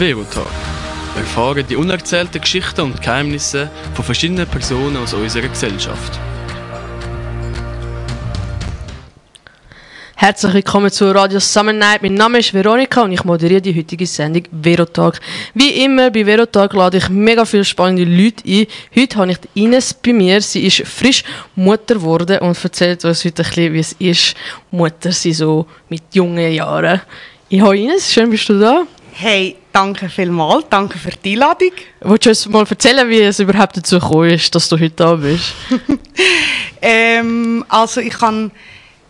Verotalk. Wir erfahren die unerzählten Geschichten und Geheimnisse von verschiedenen Personen aus unserer Gesellschaft. Herzlich willkommen zu Radio Summer Night. Mein Name ist Veronika und ich moderiere die heutige Sendung Verotag. Wie immer bei Verotag lade ich mega viele spannende Leute ein. Heute habe ich Ines bei mir. Sie ist frisch Mutter geworden und erzählt uns heute ein bisschen, wie es ist, Mutter sein so mit jungen Jahren. Ich habe Ines, schön bist du da. Hey, danke vielmals, danke für die Einladung. Willst du uns mal erzählen, wie es überhaupt dazu gekommen ist, dass du heute da bist? ähm, also ich habe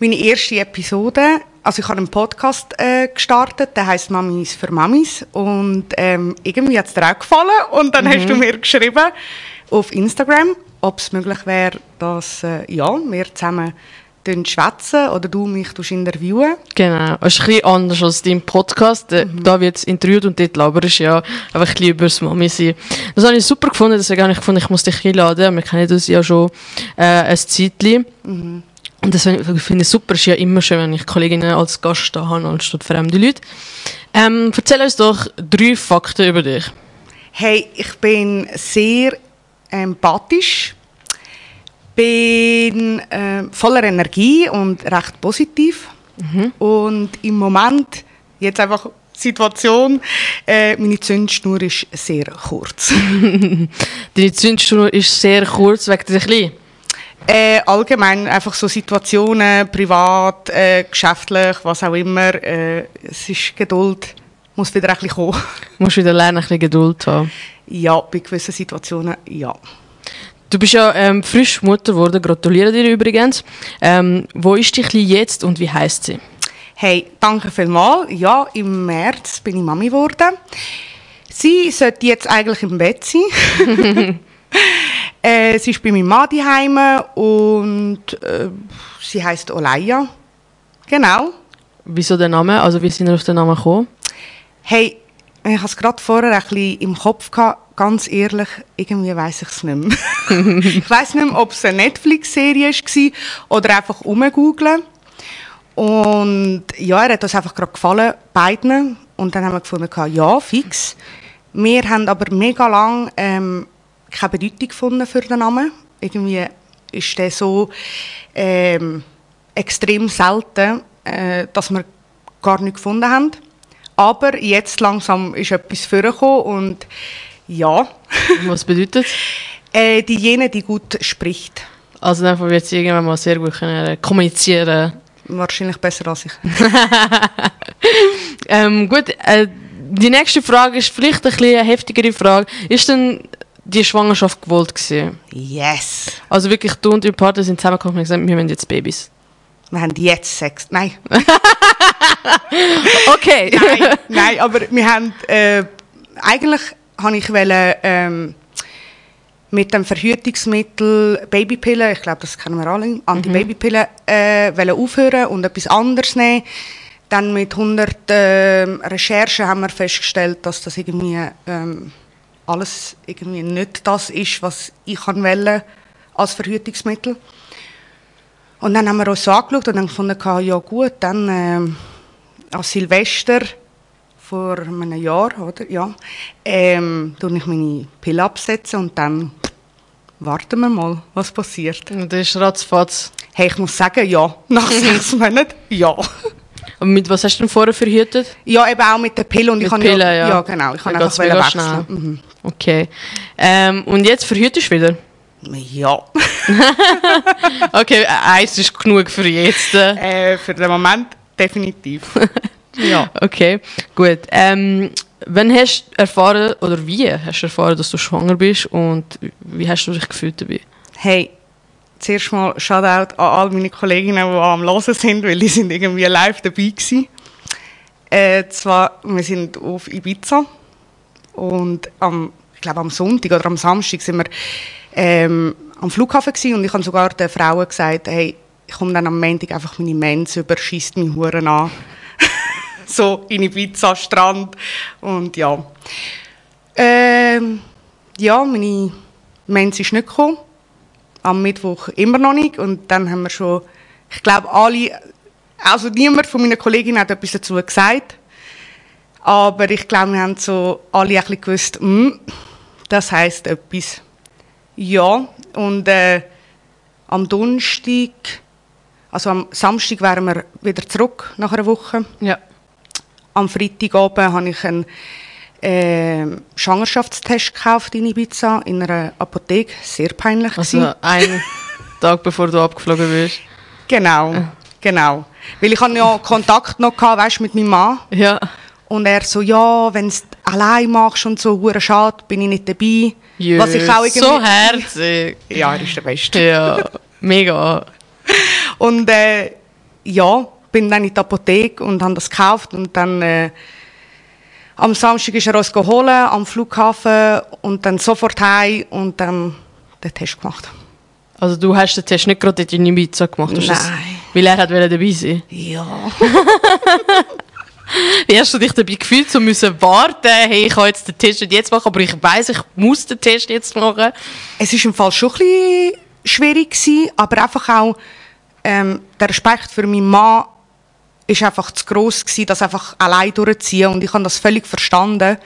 meine erste Episode, also ich habe einen Podcast äh, gestartet, der heißt Mamis für Mamis und ähm, irgendwie hat es dir auch gefallen und dann mhm. hast du mir geschrieben auf Instagram, ob es möglich wäre, dass äh, ja, wir zusammen schwätzen oder du mich interviewen. Genau, es ist ein bisschen anders als dein Podcast. Äh, mhm. Da wird es interviewt und dort laberst du ja einfach ein bisschen über das Mami sein. Das habe ich super gefunden, deswegen habe ich gefunden, ich muss dich einladen. Wir kennen das ja schon äh, ein Zeitchen. Mhm. Und das finde ich super. Es ist ja immer schön, wenn ich Kolleginnen als Gast da habe, anstatt fremde Leute. Ähm, erzähl uns doch drei Fakten über dich. Hey, ich bin sehr empathisch, bin äh, voller Energie und recht positiv. Mhm. Und im Moment, jetzt einfach Situation, äh, meine Zündschnur ist sehr kurz. Deine Zündschnur ist sehr kurz wegen der Kleinen? Äh, allgemein einfach so Situationen, privat, äh, geschäftlich, was auch immer. Äh, es ist Geduld, muss wieder ein bisschen kommen. Du musst wieder lernen, ein bisschen Geduld haben. Ja, bei gewissen Situationen, ja. Du bist ja ähm, frisch Mutter geworden, gratuliere dir übrigens. Ähm, wo ist die Kleine jetzt und wie heißt sie? Hey, danke vielmals. Ja, im März bin ich Mami geworden. Sie sollte jetzt eigentlich im Bett sein. Äh, sie ist bei meinem Mann daheim und äh, sie heißt Olaya. Genau. Wieso der Name? Also wie sind wir auf den Namen gekommen? Hey, ich hatte es gerade vorher ein bisschen im Kopf gehabt, ganz ehrlich, irgendwie weiß ich es nicht mehr. ich weiß nicht mehr, ob es eine Netflix-Serie war oder einfach umgoogeln. Und ja, er hat uns einfach gerade gefallen, beiden. Und dann haben wir gefunden, ja, fix. Wir haben aber mega lang ähm, keine Bedeutung gefunden für den Namen. Irgendwie ist der so ähm, extrem selten, äh, dass wir gar nicht gefunden haben. Aber jetzt langsam ist etwas vorgekommen und ja. Was bedeutet? äh, die jene, die gut spricht. Also dann wird sie irgendwann mal sehr gut können kommunizieren. Wahrscheinlich besser als ich. ähm, gut, äh, die nächste Frage ist vielleicht ein bisschen eine heftigere Frage. Ist denn die Schwangerschaft gewollt gewesen? Yes. Also wirklich, du und dein Partner sind zusammengekommen und gesagt, wir haben jetzt Babys. Wir haben jetzt Sex. Nein. okay. nein, nein, aber wir haben, äh, eigentlich habe ich wollen, ähm, mit dem Verhütungsmittel Babypillen, ich glaube, das kennen wir alle, Antibabypillen, äh, aufhören und etwas anderes nehmen. Dann mit 100 äh, Recherchen haben wir festgestellt, dass das irgendwie ähm, alles irgendwie nicht das ist, was ich wollte als Verhütungsmittel. Und dann haben wir uns so angeschaut und dann gefunden, ja gut, dann äh, als Silvester vor einem Jahr, oder? Ja, ähm, tue ich meine Pille absetzen und dann warten wir mal, was passiert. Und das ist ratzfatz. Hey, ich muss sagen, ja. Nach sechs Monaten, ja. Und mit was hast du denn vorher verhütet? Ja, eben auch mit der Pille. Und mit ich kann Pille, ja, ja. genau. Ich kann einfach wechseln. Mhm. Okay. Ähm, und jetzt verhütest du wieder? Ja. okay, eins ist genug für jetzt. Äh, für den Moment definitiv. ja. Okay, gut. Ähm, wann hast du erfahren, oder wie hast du erfahren, dass du schwanger bist und wie hast du dich gefühlt dabei? Hey, zuerst mal Shoutout an all meine Kolleginnen, die am Hören sind, weil die sind irgendwie live dabei waren. Äh, zwar, wir sind auf Ibiza und am, ich glaube am Sonntag oder am Samstag sind wir ähm, am Flughafen gewesen und ich habe sogar den Frauen gesagt, hey, ich komme dann am Montag einfach meine Mens über, schießt mich Huren an. So in Ibiza, Strand und ja. Ähm, ja, meine Mens ist nicht gekommen am Mittwoch immer noch nicht. Und dann haben wir schon, ich glaube, alle, also niemand von meinen Kolleginnen hat etwas dazu gesagt. Aber ich glaube, wir haben so alle ein bisschen gewusst, mm, das heisst etwas. Ja, und äh, am Donnerstag, also am Samstag wären wir wieder zurück nach einer Woche. Ja. Am Freitagabend habe ich einen äh, Schwangerschaftstest gekauft in Ibiza, in einer Apotheke. Sehr peinlich. Also gewesen. einen Tag bevor du abgeflogen bist. Genau, genau. Weil ich hatte ja Kontakt noch gehabt, weißt, mit meinem Mann. Ja. Und er so, ja, wenn du es allein machst und so, hure schade, bin ich nicht dabei. Was ich auch irgendwie... so herzig. Ja, er ist der Beste. Ja, mega. Und äh, ja, bin dann in die Apotheke und habe das gekauft und dann äh, am Samstag ist er uns geholt am Flughafen und dann sofort heim und dann den Test gemacht. Also du hast den Test nicht gerade in Ibiza gemacht? hast das- Nein. Weil er hat dabei sein. Ja. Wie hast du dich dabei gefühlt, so müssen warten, hey, ich kann jetzt den Test nicht jetzt machen, aber ich weiß, ich muss den Test jetzt machen. Es ist im Fall schon ein bisschen schwierig gewesen, aber einfach auch ähm, der Respekt für meinen Mann ist einfach zu gross gewesen, das einfach allein durchzuziehen und ich habe das völlig verstanden.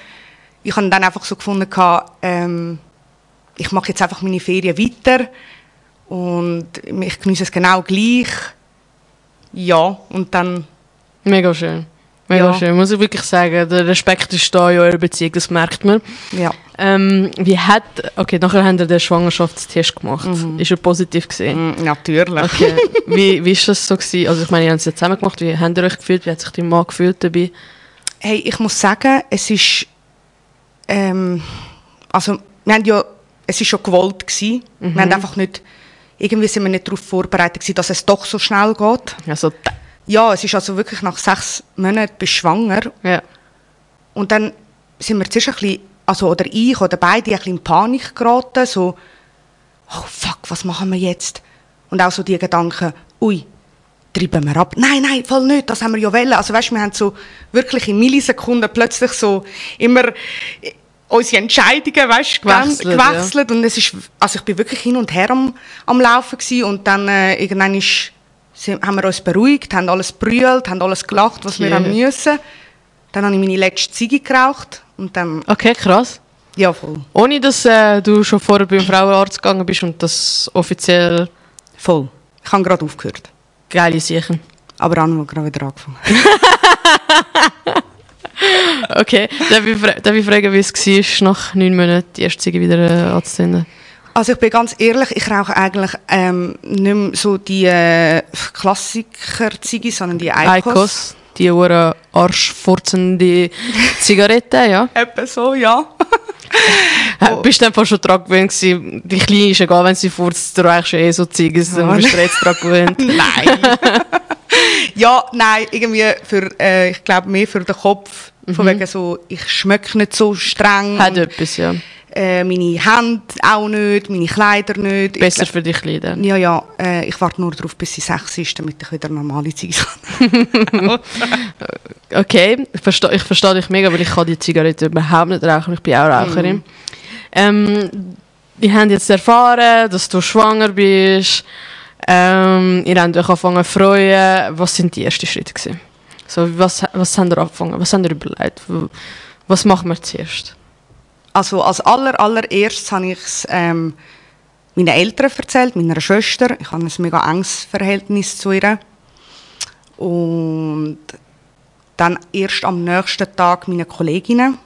Ich habe dann einfach so gefunden, ähm, ich mache jetzt einfach meine Ferien weiter und ich genieße es genau gleich. Ja, und dann Mega schön. Mega Ja. schön, muss ich wirklich sagen. Der Respekt ist da in eurer Beziehung, das merkt man. ja. Ähm, wie hat, okay, nachher haben wir den Schwangerschaftstest gemacht. Ist er positiv gesehen? Mm, natürlich. Okay. wie, wie ist das so gewesen? Also ich meine, ihr habt es ja zusammen gemacht. Wie habt ihr euch gefühlt? Wie hat sich dein Mann gefühlt dabei? Hey, ich muss sagen, es ist, ähm, also wir haben ja, es ist schon gewollt gewesen. Wir haben einfach nicht, irgendwie sind wir nicht darauf vorbereitet gewesen, dass es doch so schnell geht. Also, Ja, es ist also wirklich nach sechs Monaten bist schwanger ja. und dann sind wir zuerst ein bisschen, also oder ich oder beide ein bisschen in Panik geraten, so, oh fuck, was machen wir jetzt? Und auch so die Gedanken, ui, treiben wir ab. Nein, nein, voll nicht, das haben wir ja wollen. Also weißt, wir haben so wirklich in Millisekunden plötzlich so immer äh, unsere Entscheidungen, weißt, Gewechselt, gewechselt, gewechselt. und es ist, also ich bin wirklich hin und her am, am Laufen gewesen. und dann äh, irgendwann ist, haben wir uns beruhigt, haben alles brüllt, haben alles gelacht, was wir Yeah. haben müssen. Dann habe ich meine letzte Ziege geraucht und dann, Okay, krass. ja voll, Ohne dass äh, du schon vorher beim Frauenarzt gegangen bist und das offiziell voll. Ich habe gerade aufgehört, geile Sachen. aber dann haben wir gerade wieder angefangen. Okay, darf ich, fra darf ich fragen, wie es war, nach neun Monaten die erste Ziege wieder äh, anzuzünden? Also ich bin ganz ehrlich, ich rauche eigentlich ähm, nicht mehr so die äh, Klassiker-Ziege, sondern die Eikos. Eikos, die hure arschfurzende Zigarette, ja. Etwa so, ja. Oh. Bist du einfach schon dran gewöhnt gewesen? Die Kleine ist egal, wenn sie furzt, du rauchst ja eh so Ziggis, dann Ja. bist du jetzt dran gewöhnt. nein. ja, nein, irgendwie für, äh, ich glaube mehr für den Kopf. Von wegen so, ich schmecke nicht so streng. Hat etwas, ja. Äh, meine Hände auch nicht, meine Kleider nicht. Ich Besser glaub- für die Kleine. Ja, ja, äh, ich warte nur darauf, bis sie sechs ist, damit ich wieder normale Ziege kann. Okay, ich verstehe ich versteh dich mega, weil ich kann die Zigarette überhaupt nicht rauchen. Ich bin auch Raucherin. Ähm, wir haben jetzt erfahren, dass du schwanger bist. Ähm, ihr habt euch angefangen zu freuen. Was sind die ersten Schritte gewesen? So, was, was habt ihr angefangen? Was habt ihr überlegt? Was machen wir zuerst? Also als aller, allererstes habe ich es ähm, meinen Eltern erzählt, meiner Schwester. Ich habe ein mega enges Verhältnis zu ihr. Und dann erst am nächsten Tag meinen Kolleginnen.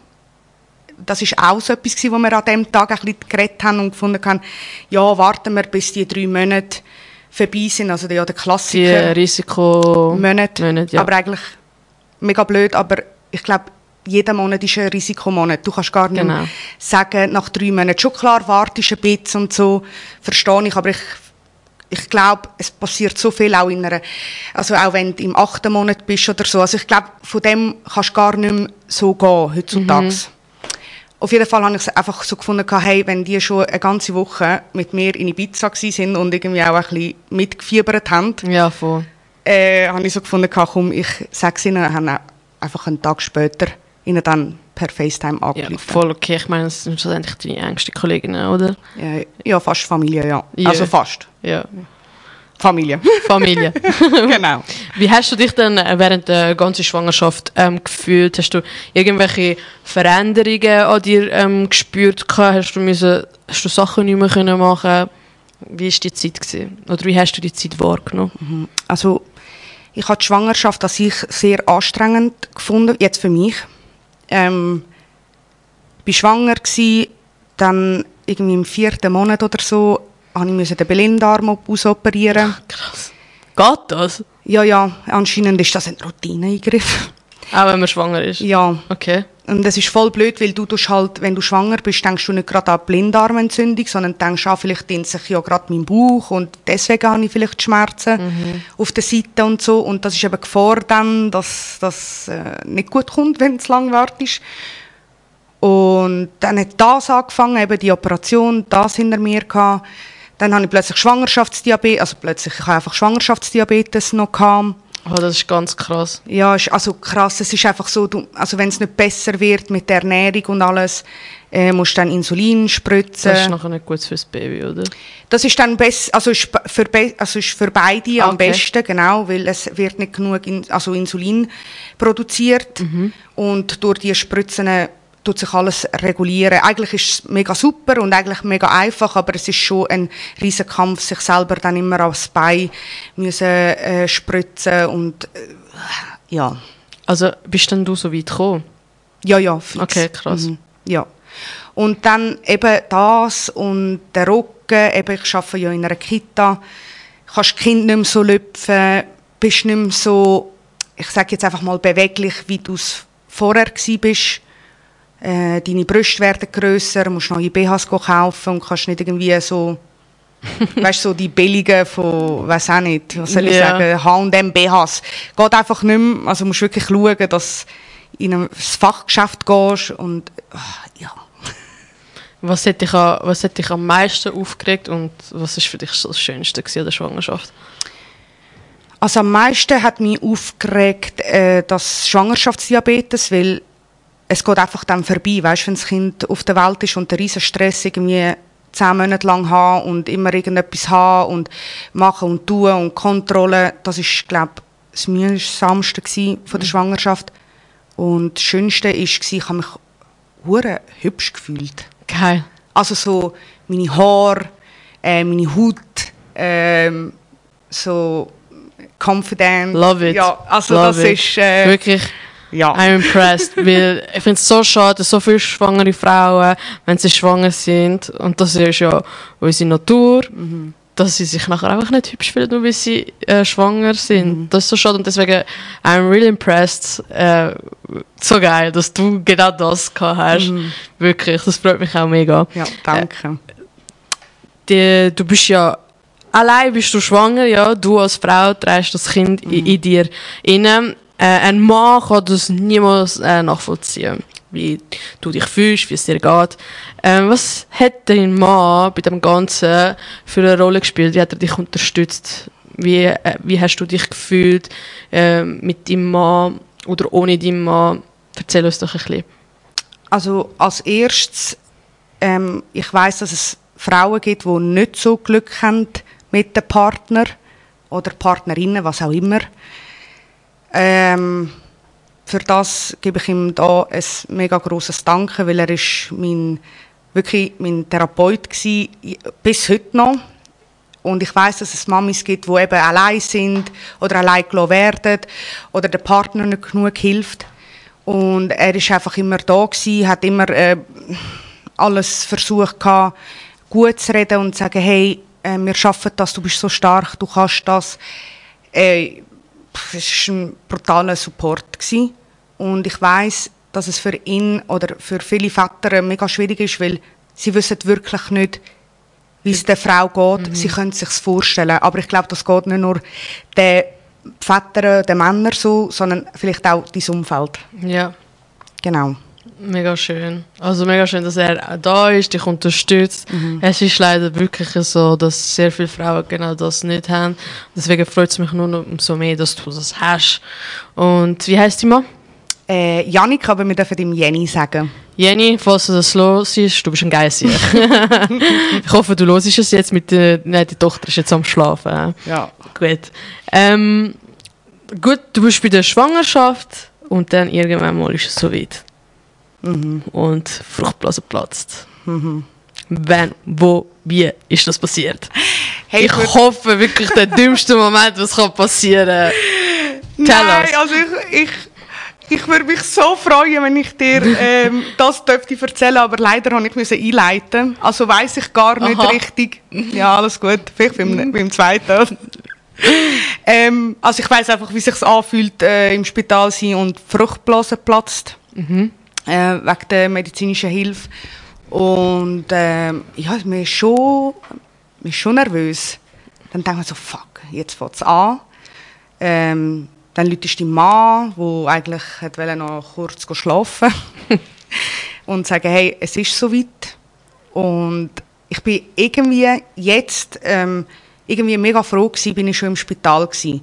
Das ist auch so etwas, wo wir an dem Tag ein bisschen geredet haben und gefunden haben, ja, warten wir, bis die drei Monate vorbei sind. Also ja, der Die Klassiker. Risiko... Monat. Monat, ja. Aber eigentlich mega blöd, aber ich glaube, jeder Monat ist ein Risikomonat. Du kannst gar nicht Genau. sagen, nach drei Monaten, schon klar, wartest ein bisschen und so, verstehe ich, aber ich, ich glaube, es passiert so viel auch in einer, also auch wenn du im achten Monat bist oder so, also ich glaube, von dem kannst du gar nicht mehr so gehen, heutzutage. Mhm. Auf jeden Fall habe ich es einfach so gefunden, hey, wenn die schon eine ganze Woche mit mir in Ibiza sind und irgendwie auch ein bisschen mitgefiebert haben, Ja, voll. äh, habe ich so gefunden, komm, ich sage es ihnen, einfach einen Tag später ihnen dann per FaceTime Ja, angerufen. voll okay. Ich meine, das sind schlussendlich deine engsten Kolleginnen, oder? Ja, ja, fast Familie, ja. Ja. Also fast. Ja. Familie. Familie. genau. Wie hast du dich dann äh, während der ganzen Schwangerschaft ähm, gefühlt? Hast du irgendwelche Veränderungen an dir ähm, gespürt? Hast du, müssen, hast du Sachen nicht mehr können machen Wie war die Zeit? Gewesen? Oder wie hast du die Zeit wahrgenommen? Also ich habe die Schwangerschaft an sich sehr anstrengend gefunden, jetzt für mich. Ähm, ich war schwanger, gewesen, dann irgendwie im vierten Monat oder so habe ich den Blinddarm ausoperieren. Krass. Geht das? Ja, ja, anscheinend ist das ein Routineeingriff. Auch wenn man schwanger ist? Ja. Okay. Und das ist voll blöd, weil du tust halt, wenn du schwanger bist, denkst du nicht gerade an Blinddarmentzündung, sondern denkst auch, vielleicht dehnt sich ja gerade mein Bauch und deswegen habe ich vielleicht Schmerzen Mhm. auf der Seite und so. Und das ist eben Gefahr dann, dass das äh, nicht gut kommt, wenn es lang wartest. Und dann hat das angefangen, eben die Operation, das hinter mir gehabt. Dann habe ich plötzlich Schwangerschaftsdiabetes, also plötzlich, ich habe einfach Schwangerschaftsdiabetes noch gehabt. Oh, das ist ganz krass. Ja, ist also krass. Es ist einfach so, du, also wenn es nicht besser wird mit der Ernährung und alles, äh, musst du dann Insulin spritzen. Das ist nachher nicht gut fürs Baby, oder? Das ist dann best, also ist für, be- also ist für beide am Okay. besten, genau, weil es wird nicht genug in, also Insulin produziert Mhm. und durch die Spritzen äh, tut sich alles regulieren. Eigentlich ist es mega super und eigentlich mega einfach, aber es ist schon ein riesen Kampf, sich selber dann immer aufs Bein müssen äh, spritzen und äh, ja. Also bist denn du so weit gekommen? Ja, ja, fix. Okay, krass. Mhm. Ja. Und dann eben das und der Rücken, eben ich arbeite ja in einer Kita, kannst Kind nicht mehr so lüpfen, bist nicht mehr so, ich sage jetzt einfach mal beweglich, wie du es vorher bist. Äh, deine Brüste werden grösser, musst neue BHs kaufen und kannst nicht irgendwie so, weißt so die billigen von, weiß auch nicht, was soll ich Ja. sagen, H&M BHs. Geht einfach nicht mehr, also musst wirklich schauen, dass du in ein Fachgeschäft gehst und ah, ja. Was hat, dich, a- was hat dich am meisten aufgeregt und was ist für dich so das Schönste an der Schwangerschaft? Also am meisten hat mich aufgeregt äh, das Schwangerschaftsdiabetes, weil es geht einfach dann vorbei, weißt, wenn das Kind auf der Welt ist und der riesen Stress irgendwie zehn Monate lang haben und immer irgendetwas haben und machen und tun und Kontrolle, das ist glaube das mühsamste von der Schwangerschaft und das Schönste ist gsi, ich habe mich hure hübsch gefühlt. Geil. Also so meine Haare, äh, meine Haut, ähm, so confident. Love it. Ja, also Love das it. ist äh, Wirklich, ja. I'm impressed, weil ich finde es so schade, dass so viele schwangere Frauen, wenn sie schwanger sind, und das ist ja unsere Natur, Mhm. dass sie sich nachher einfach nicht hübsch fühlen, nur weil sie äh, schwanger sind. Mhm. Das ist so schade und deswegen, I'm really impressed. Äh, so geil, dass du genau das gehabt hast. Wirklich, das freut mich auch mega. Mhm. ja, danke. die, du bist ja allein bist du schwanger, ja, du als Frau trägst das Kind in, in dir inne. Äh, ein Mann kann das niemals äh, nachvollziehen, wie du dich fühlst, wie es dir geht. Ähm, was hat dein Mann bei dem Ganzen für eine Rolle gespielt? Wie hat er dich unterstützt? Wie, äh, wie hast du dich gefühlt äh, mit deinem Mann oder ohne deinen Mann? Erzähl uns doch ein bisschen. Also als erstes, ähm, ich weiß, dass es Frauen gibt, die nicht so Glück haben mit dem Partner oder Partnerinnen, was auch immer. Ähm, für das gebe ich ihm da ein mega großes Danke, weil er ist mein wirklich mein Therapeut gsi bis heute noch. Und ich weiß, dass es Mamis gibt, die eben allein sind oder allein gelassen werden oder der Partner nicht genug hilft. Und er ist einfach immer da gsi, hat immer äh, alles versucht gehabt, gut zu reden und zu sagen, hey, äh, wir schaffen das, du bist so stark, du kannst das. Äh, es war ein brutaler Support gsi. Und ich weiß, dass es für ihn oder für viele Väter mega schwierig ist, weil sie wissen wirklich nicht, wie es der Frau geht. Sie können es sich vorstellen, aber ich glaube, das geht nicht nur den Vätern, den Männern so, sondern vielleicht auch dein Umfeld. Ja. Genau. Mega schön. Also mega schön, dass er auch da ist, dich unterstützt. Es ist leider wirklich so, dass sehr viele Frauen genau das nicht haben. Deswegen freut es mich nur noch umso mehr, dass du das hast. Und wie heißt die Mann? Äh, Janik, aber wir dürfen ihm Jenny sagen. Jenny, falls du das los ist, du bist ein Geissi. ich hoffe, du hörst es jetzt mit der... Nein, die Tochter ist jetzt am Schlafen. Ja. Gut. Ähm, gut, du bist bei der Schwangerschaft und dann irgendwann mal ist es soweit. Mhm. Und Fruchtblase platzt. Wann, wo, wie ist das passiert? Hey, ich hoffe wirklich der dümmste Moment, was kann passieren. Tell Nein, us. also ich, ich, ich würde mich so freuen, wenn ich dir ähm, das dürfte erzählen, aber leider habe ich müssen einleiten. Also weiß ich gar nicht Aha. richtig. Ja, alles gut. Vielleicht beim, beim zweiten. ähm, also ich weiß einfach, wie sich anfühlt, äh, im Spital sein und Fruchtblase platzt äh, wegen der medizinischen Hilfe. Und ähm, ja, man ist schon, man ist schon nervös. Dann denkt man so, fuck, jetzt fängt es an. Ähm, dann läutest du deinen Mann, der eigentlich hat wollte noch kurz schlafen und sagen, hey, es ist soweit. Und ich bin irgendwie jetzt ähm, irgendwie mega froh gewesen, bin ich schon im Spital gewesen.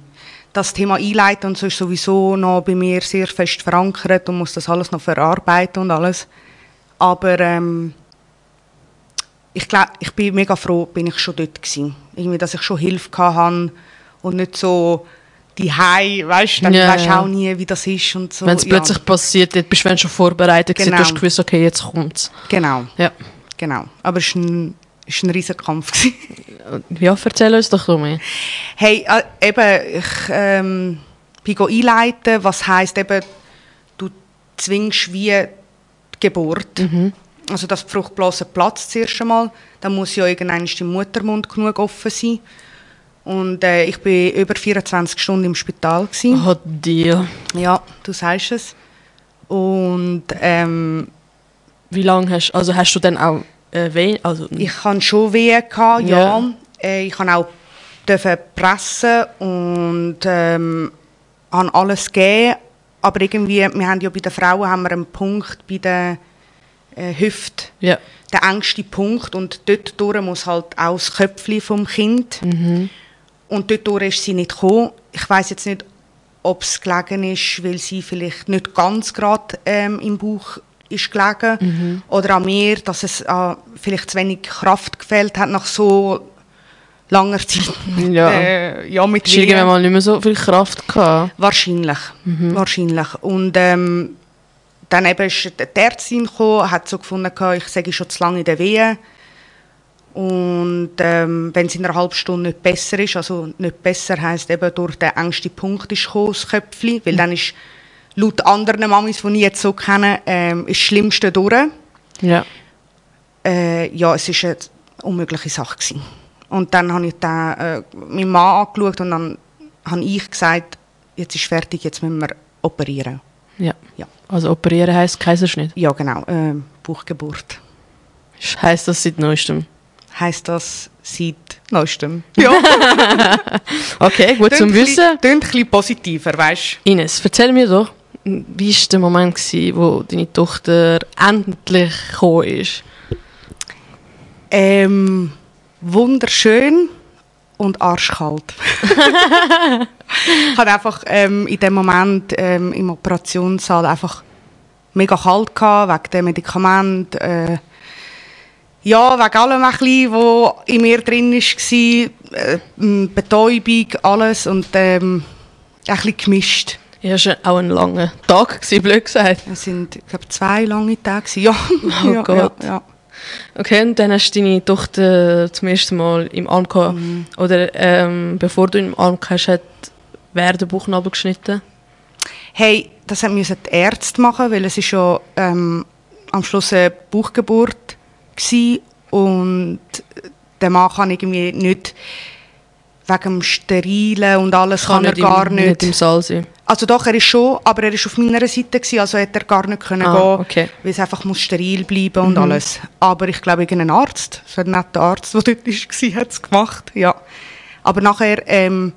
Das Thema Einleiten und so ist sowieso noch bei mir sehr fest verankert und muss das alles noch verarbeiten und alles. Aber ähm, ich glaube, ich bin mega froh, bin ich schon dort gewesen. Irgendwie, dass ich schon Hilfe hatte und nicht so die Hei, weißt du, dann Ja, weisst du ja. auch nie, wie das ist und so. Wenn es ja. plötzlich passiert, dann bist du schon vorbereitet gewesen, Genau. du hast gewusst, okay, jetzt kommt's. Genau, Ja. genau. Aber es war ein, war ein riesiger Kampf. Ja, erzähl uns doch mehr. Hey, äh, eben, ich ähm, bin einleiten, was heisst eben, du zwingst wie die Geburt. Also, dass die Fruchtblase platzt zuerst einmal. Dann muss ja irgendwann der Muttermund genug offen sein. Und äh, ich bin über 24 Stunden im Spital. Gewesen. Oh, Deal. Ja, du sagst es. Und ähm, Wie lange hast also hast du dann auch äh, weh? Also, Ich hatte schon Wehen, gehabt, ja. Ja. Äh, ich durfte auch dürfen pressen und ähm, habe alles gegeben. Aber irgendwie, wir haben ja bei den Frauen haben wir einen Punkt bei der äh, Hüfte, ja. der engste Punkt. Und dort durch muss halt auch das Köpfchen vom Kind. Und dort durch ist sie nicht gekommen. Ich weiß jetzt nicht, ob es gelegen ist, weil sie vielleicht nicht ganz gerade ähm, im Bauch ist gelegen oder an mir, dass es äh, vielleicht zu wenig Kraft gefehlt hat nach so langer Zeit. Ja. äh, ja mit irgendwann Wehen. mal nicht mehr so viel Kraft gehabt? Wahrscheinlich, wahrscheinlich. Und ähm, dann eben ist die Ärztin gekommen, hat so gefunden, gehabt, ich sage schon zu lange in der Wehe. Und ähm, wenn es in einer halben Stunde nicht besser ist, also nicht besser heisst eben durch den engsten Punkt ist gekommen, das Köpfchen, weil dann ist laut anderen Mamis, die ich jetzt so kenne, ähm, ist das Schlimmste durch. Ja. Äh, ja, es war eine unmögliche Sache. Gewesen. Und dann habe ich den, äh, meinen Mann angeschaut und dann habe ich gesagt, jetzt ist fertig, jetzt müssen wir operieren. ja. Ja, Also operieren heisst Kaiserschnitt. ja genau, äh, Bauchgeburt. Heißt das seit neuestem? Heißt das seit neuestem? Ja, Okay, gut zum Wissen. Klingt ein bisschen positiver, weißt Ines, erzähl mir doch, wie war der Moment, gewesen, wo deine Tochter endlich gekommen ist? Ähm, wunderschön und arschkalt. ich hatte einfach ähm, in dem Moment ähm, im Operationssaal einfach mega kalt gehabt, wegen den Medikamenten. Äh, ja, wegen allem ein bisschen, was in mir drin war. Äh, Betäubung, alles und ähm, ein bisschen gemischt. Ja, es war auch ein langer Tag, gewesen, blöd gesagt. Es sind, ich glaube, zwei lange Tage. Ja. Oh ja, Gott. Ja, ja. Okay, und dann hast du deine Tochter zum ersten Mal im Arm gehabt. Mhm. Oder ähm, bevor du im Arm hast, hat wer den Bauchnabel geschnitten? Hey, das müssen die Ärzte machen, weil es ist ja ähm, am Schluss eine Bauchgeburt gsi und der Mann kann irgendwie nicht wegen dem Sterilen und alles kann, er nicht gar nicht. nicht im Saal sein. Also doch, er ist schon, aber er ist auf meiner Seite gsi, also hätte er gar nicht können Ah, gehen, okay. weil es einfach muss steril bleiben und Mhm. alles. Aber ich glaube, irgendein Arzt, so ein netter Arzt, der dort war, hat es gemacht, ja. Aber nachher, ähm,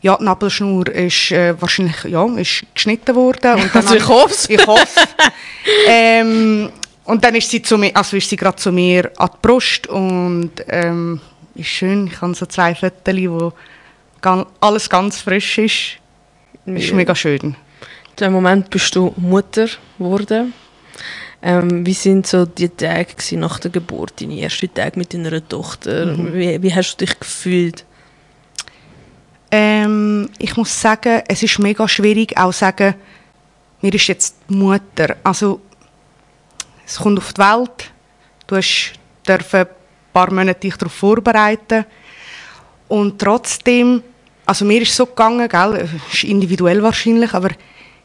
ja, die Nabelschnur ist äh, wahrscheinlich, ja, ist geschnitten worden. Und dann Also ich hoff's. Ich hoffe. ähm, und dann ist sie zu mir, also ist sie gerade zu mir an die Brust und ähm, ist schön. Ich habe so zwei Fotos, wo alles ganz frisch ist. Ist Ja. mega schön. In dem Moment bist du Mutter geworden. Ähm, wie sind so die Tage nach der Geburt, deine ersten Tage mit deiner Tochter? Mhm. Wie, wie hast du dich gefühlt? Ähm, ich muss sagen, es ist mega schwierig, auch sagen, mir ist jetzt Mutter. Also, es kommt auf die Welt. Du hast dürfen ein paar Monate dich darauf vorbereiten. Und trotzdem, also mir ist es so gegangen, gell, ist individuell wahrscheinlich, aber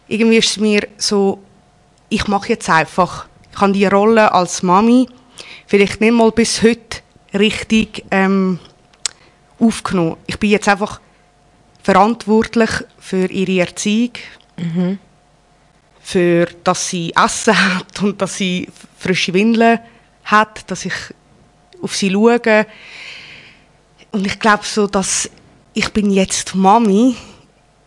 irgendwie ist es mir so, ich mache jetzt einfach, ich habe die Rolle als Mami vielleicht nicht mal bis heute richtig ähm, aufgenommen. Ich bin jetzt einfach verantwortlich für ihre Erziehung, für dass sie Essen hat und dass sie frische Windeln hat, dass ich auf sie schaue. Und ich glaube so, dass ich bin jetzt Mami,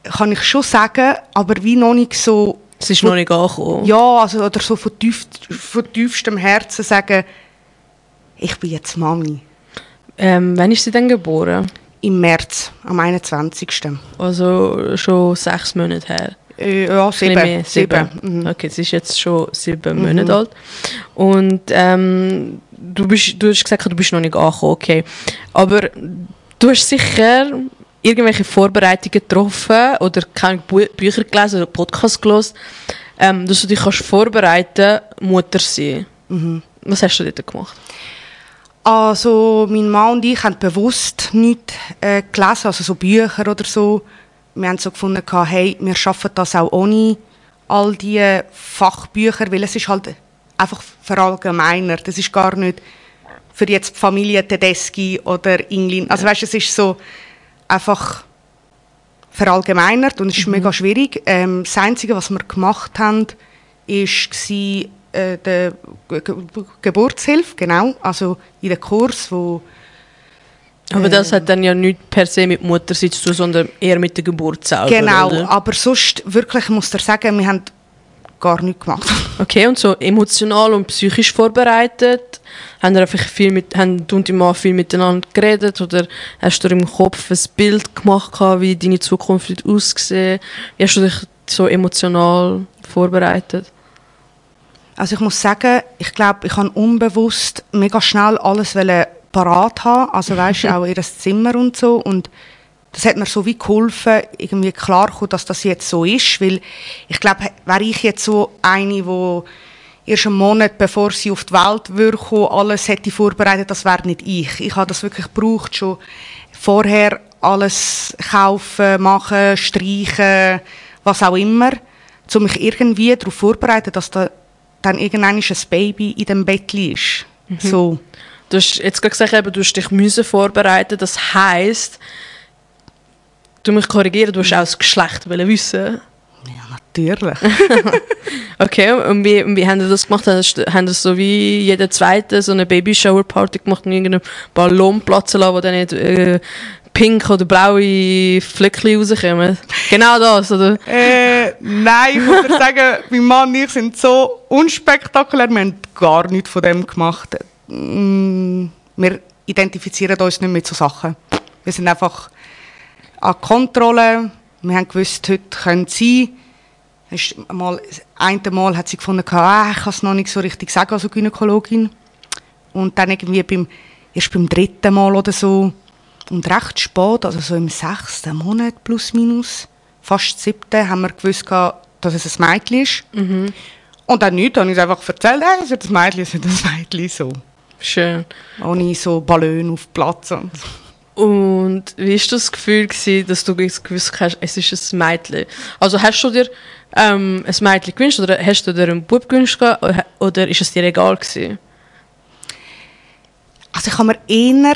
kann ich schon sagen, aber wie noch nicht so, Es ist noch nicht angekommen. ja, also, oder so von, tief, von tiefstem Herzen sagen, ich bin jetzt Mami. Ähm, wann ist sie denn geboren? Im März, am 21. Also schon sechs Monate her. Äh, ja, sieben. mehr, sieben. Mhm. Okay, sie ist jetzt schon sieben Monate alt. Und ähm, du, bist, du hast gesagt, du bist noch nicht angekommen, okay. Aber du hast sicher irgendwelche Vorbereitungen getroffen oder keine Bu Bücher gelesen oder Podcasts gelesen, ähm, dass du dich kannst vorbereiten Mutter sein. Mhm. Was hast du dort gemacht? Also, mein Mann und ich haben bewusst nichts äh, gelesen, also so Bücher oder so. Wir haben so gefunden, hey, wir schaffen das auch ohne all diese Fachbücher, weil es ist halt einfach verallgemeinert. Das ist gar nicht für jetzt die Familie Tedeschi oder Inglin. Also weißt, es ist so einfach verallgemeinert und es ist mega schwierig. Ähm, das Einzige, was wir gemacht haben, ist gsi, äh, Ge Geburtshilfe, genau, also in den Kurs, wo Aber das hat dann ja nicht per se mit Muttersein zu tun, sondern eher mit der Geburt selber. genau, Oder? aber sonst wirklich, ich muss dir sagen, wir haben gar nichts gemacht. Okay, und so emotional und psychisch vorbereitet? Haben, ihr einfach viel mit, haben du und dein Mann viel miteinander geredet? Oder hast du im Kopf ein Bild gemacht, gehabt, wie deine Zukunft wird aussehen? Wie hast du dich so emotional vorbereitet? Also ich muss sagen, ich glaube, ich habe unbewusst mega schnell alles parat haben, also weißt auch ihr Zimmer und so und das hat mir so wie geholfen, irgendwie klar kommen, dass das jetzt so ist, weil ich glaube, wäre ich jetzt so eine, wo erst einen Monat bevor sie auf die Welt würde kommen, alles hätte vorbereitet, das wäre nicht ich. Ich habe das wirklich gebraucht, schon vorher alles kaufen, machen, streichen, was auch immer, um mich irgendwie darauf vorzubereiten, dass da dann irgendwann ein Baby in dem Bett ist. So. Du hast jetzt gerade gesagt, eben, du hast dich müssen vorbereiten. Das heisst, du mich korrigieren, du hast auch das Geschlecht wissen. Ja, natürlich. Okay, und wie, und wie haben Sie das gemacht? Haben Sie so wie jeder Zweite so eine Babyshower-Party gemacht und irgendeinen Ballon platzen lassen, wo dann nicht äh, pink oder blaue Fleckchen rauskommen? Genau das, oder? äh, nein, ich muss dir sagen, mein Mann und ich sind so unspektakulär. Wir haben gar nichts von dem gemacht. Mm, Wir identifizieren uns nicht mit so Sachen. Wir sind einfach an Kontrolle. Wir haben gewusst, heute können sie. Ist mal, ein Mal hat sie gefunden, ah, ich kann es noch nicht so richtig sagen als Gynäkologin. Und dann irgendwie beim, erst beim dritten Mal oder so, und recht spät, also so im sechsten Monat plus minus, fast siebten, haben wir gewusst, dass es ein Mädchen ist. Und dann nichts, dann habe ich es einfach erzählt, hey, es wird ein Mädchen, es wird ein Mädchen, so. Schön. Ohne so Ballon auf Platz. Und Und wie war das Gefühl, gewesen, dass du gewusst hast, es ist ein Mädchen? Also hast du dir ähm, ein Mädchen gewünscht oder hast du dir einen Bub gewünscht oder- ist es dir egal gewesen? Also ich habe mir eher,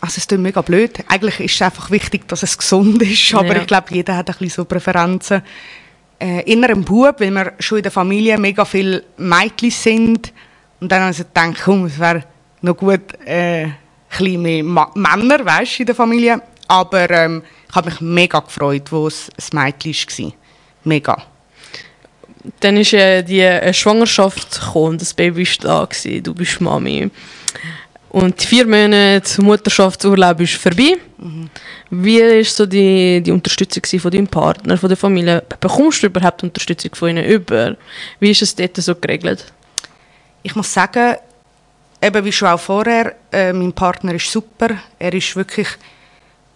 also es klingt mega blöd, eigentlich ist es einfach wichtig, dass es gesund ist, aber Ja. ich glaube, jeder hat ein bisschen so Präferenzen. Äh, eher ein Bub, weil wir schon in der Familie mega viele Mädchen sind und dann habe ich gedacht, komm, es wäre noch gut äh, bisschen mehr Ma Männer, weißt, in der Familie, aber ähm, ich habe mich mega gefreut, wo es ein Mädchen war. Mega. Dann ist äh, die äh, Schwangerschaft gekommen, das Baby war da, gewesen, du bist Mami. Und die vier Monate Mutterschaftsurlaub ist vorbei. Wie war so die, die Unterstützung von deinem Partner, von der Familie? Bekommst du überhaupt Unterstützung von ihnen über? Wie ist es dort so geregelt? ich muss sagen, eben wie schon auch vorher, äh, mein Partner ist super. Er ist wirklich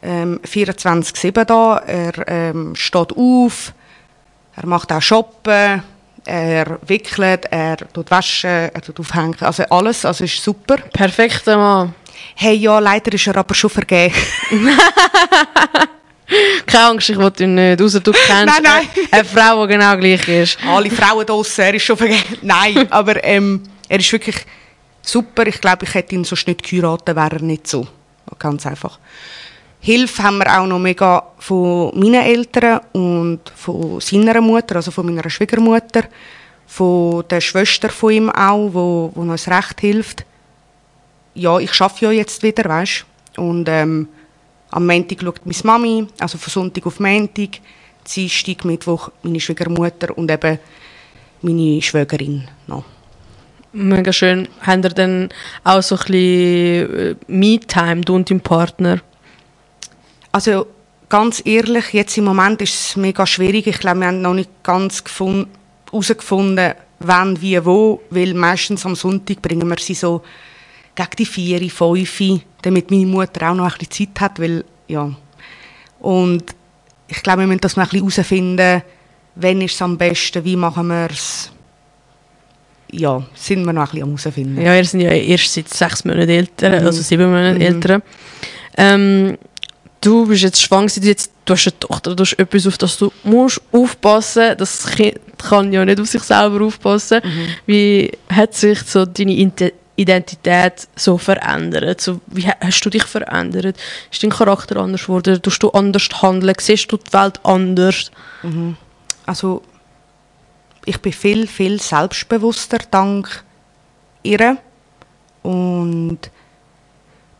ähm, 24-7 da. Er ähm, steht auf, er macht auch Shoppen, er wickelt, er tut waschen, er tut aufhängen, also alles, also ist super. Perfekter Mann. Hey, ja, leider ist er aber schon vergeben. Keine Angst, ich wollte ihn nicht. Außer du kennst Nein, nein. Eine, Frau, die genau gleich ist. Alle Frauen draussen, er ist schon vergeben. Nein, aber ähm, er ist wirklich super. Ich glaube, ich hätte ihn sonst nicht geheiratet, wäre er nicht so. Ganz einfach. Hilfe haben wir auch noch mega von meinen Eltern und von seiner Mutter, also von meiner Schwiegermutter, von der Schwester von ihm auch, wo, wo uns recht hilft. Ja, ich schaffe ja jetzt wieder, weißt Und ähm, am Montag schaut meine Mami, also von Sonntag auf Montag, Dienstag, Mittwoch meine Schwiegermutter und eben meine Schwägerin noch. Mega schön. Habt ihr dann auch so ein bisschen äh, Me-Time, du und dein Partner? Also ganz ehrlich, jetzt im Moment ist es mega schwierig. Ich glaube, wir haben noch nicht ganz herausgefunden, wann, wie, wo, weil meistens am Sonntag bringen wir sie so gegen die vier, fünf, damit meine Mutter auch noch ein bisschen Zeit hat, weil, ja. Und ich glaube, wir müssen das noch ein bisschen herausfinden, wann ist es am besten, wie machen wir es. Ja, sind wir noch ein bisschen am herausfinden. Ja, ihr seid ja erst seit sechs Monaten älter, Mhm. also sieben Monate Mhm. älter. Ähm, du bist jetzt schwanger, du, jetzt, du hast eine Tochter, du hast etwas, auf das du musst aufpassen Das Kind kann ja nicht auf sich selber aufpassen. Mhm. Wie hat sich so deine Identität so verändert? So, wie ha- hast du dich verändert? Ist dein Charakter anders geworden? Tust du anders handeln? Siehst du die Welt anders? Also, ich bin viel, viel selbstbewusster dank ihr. Und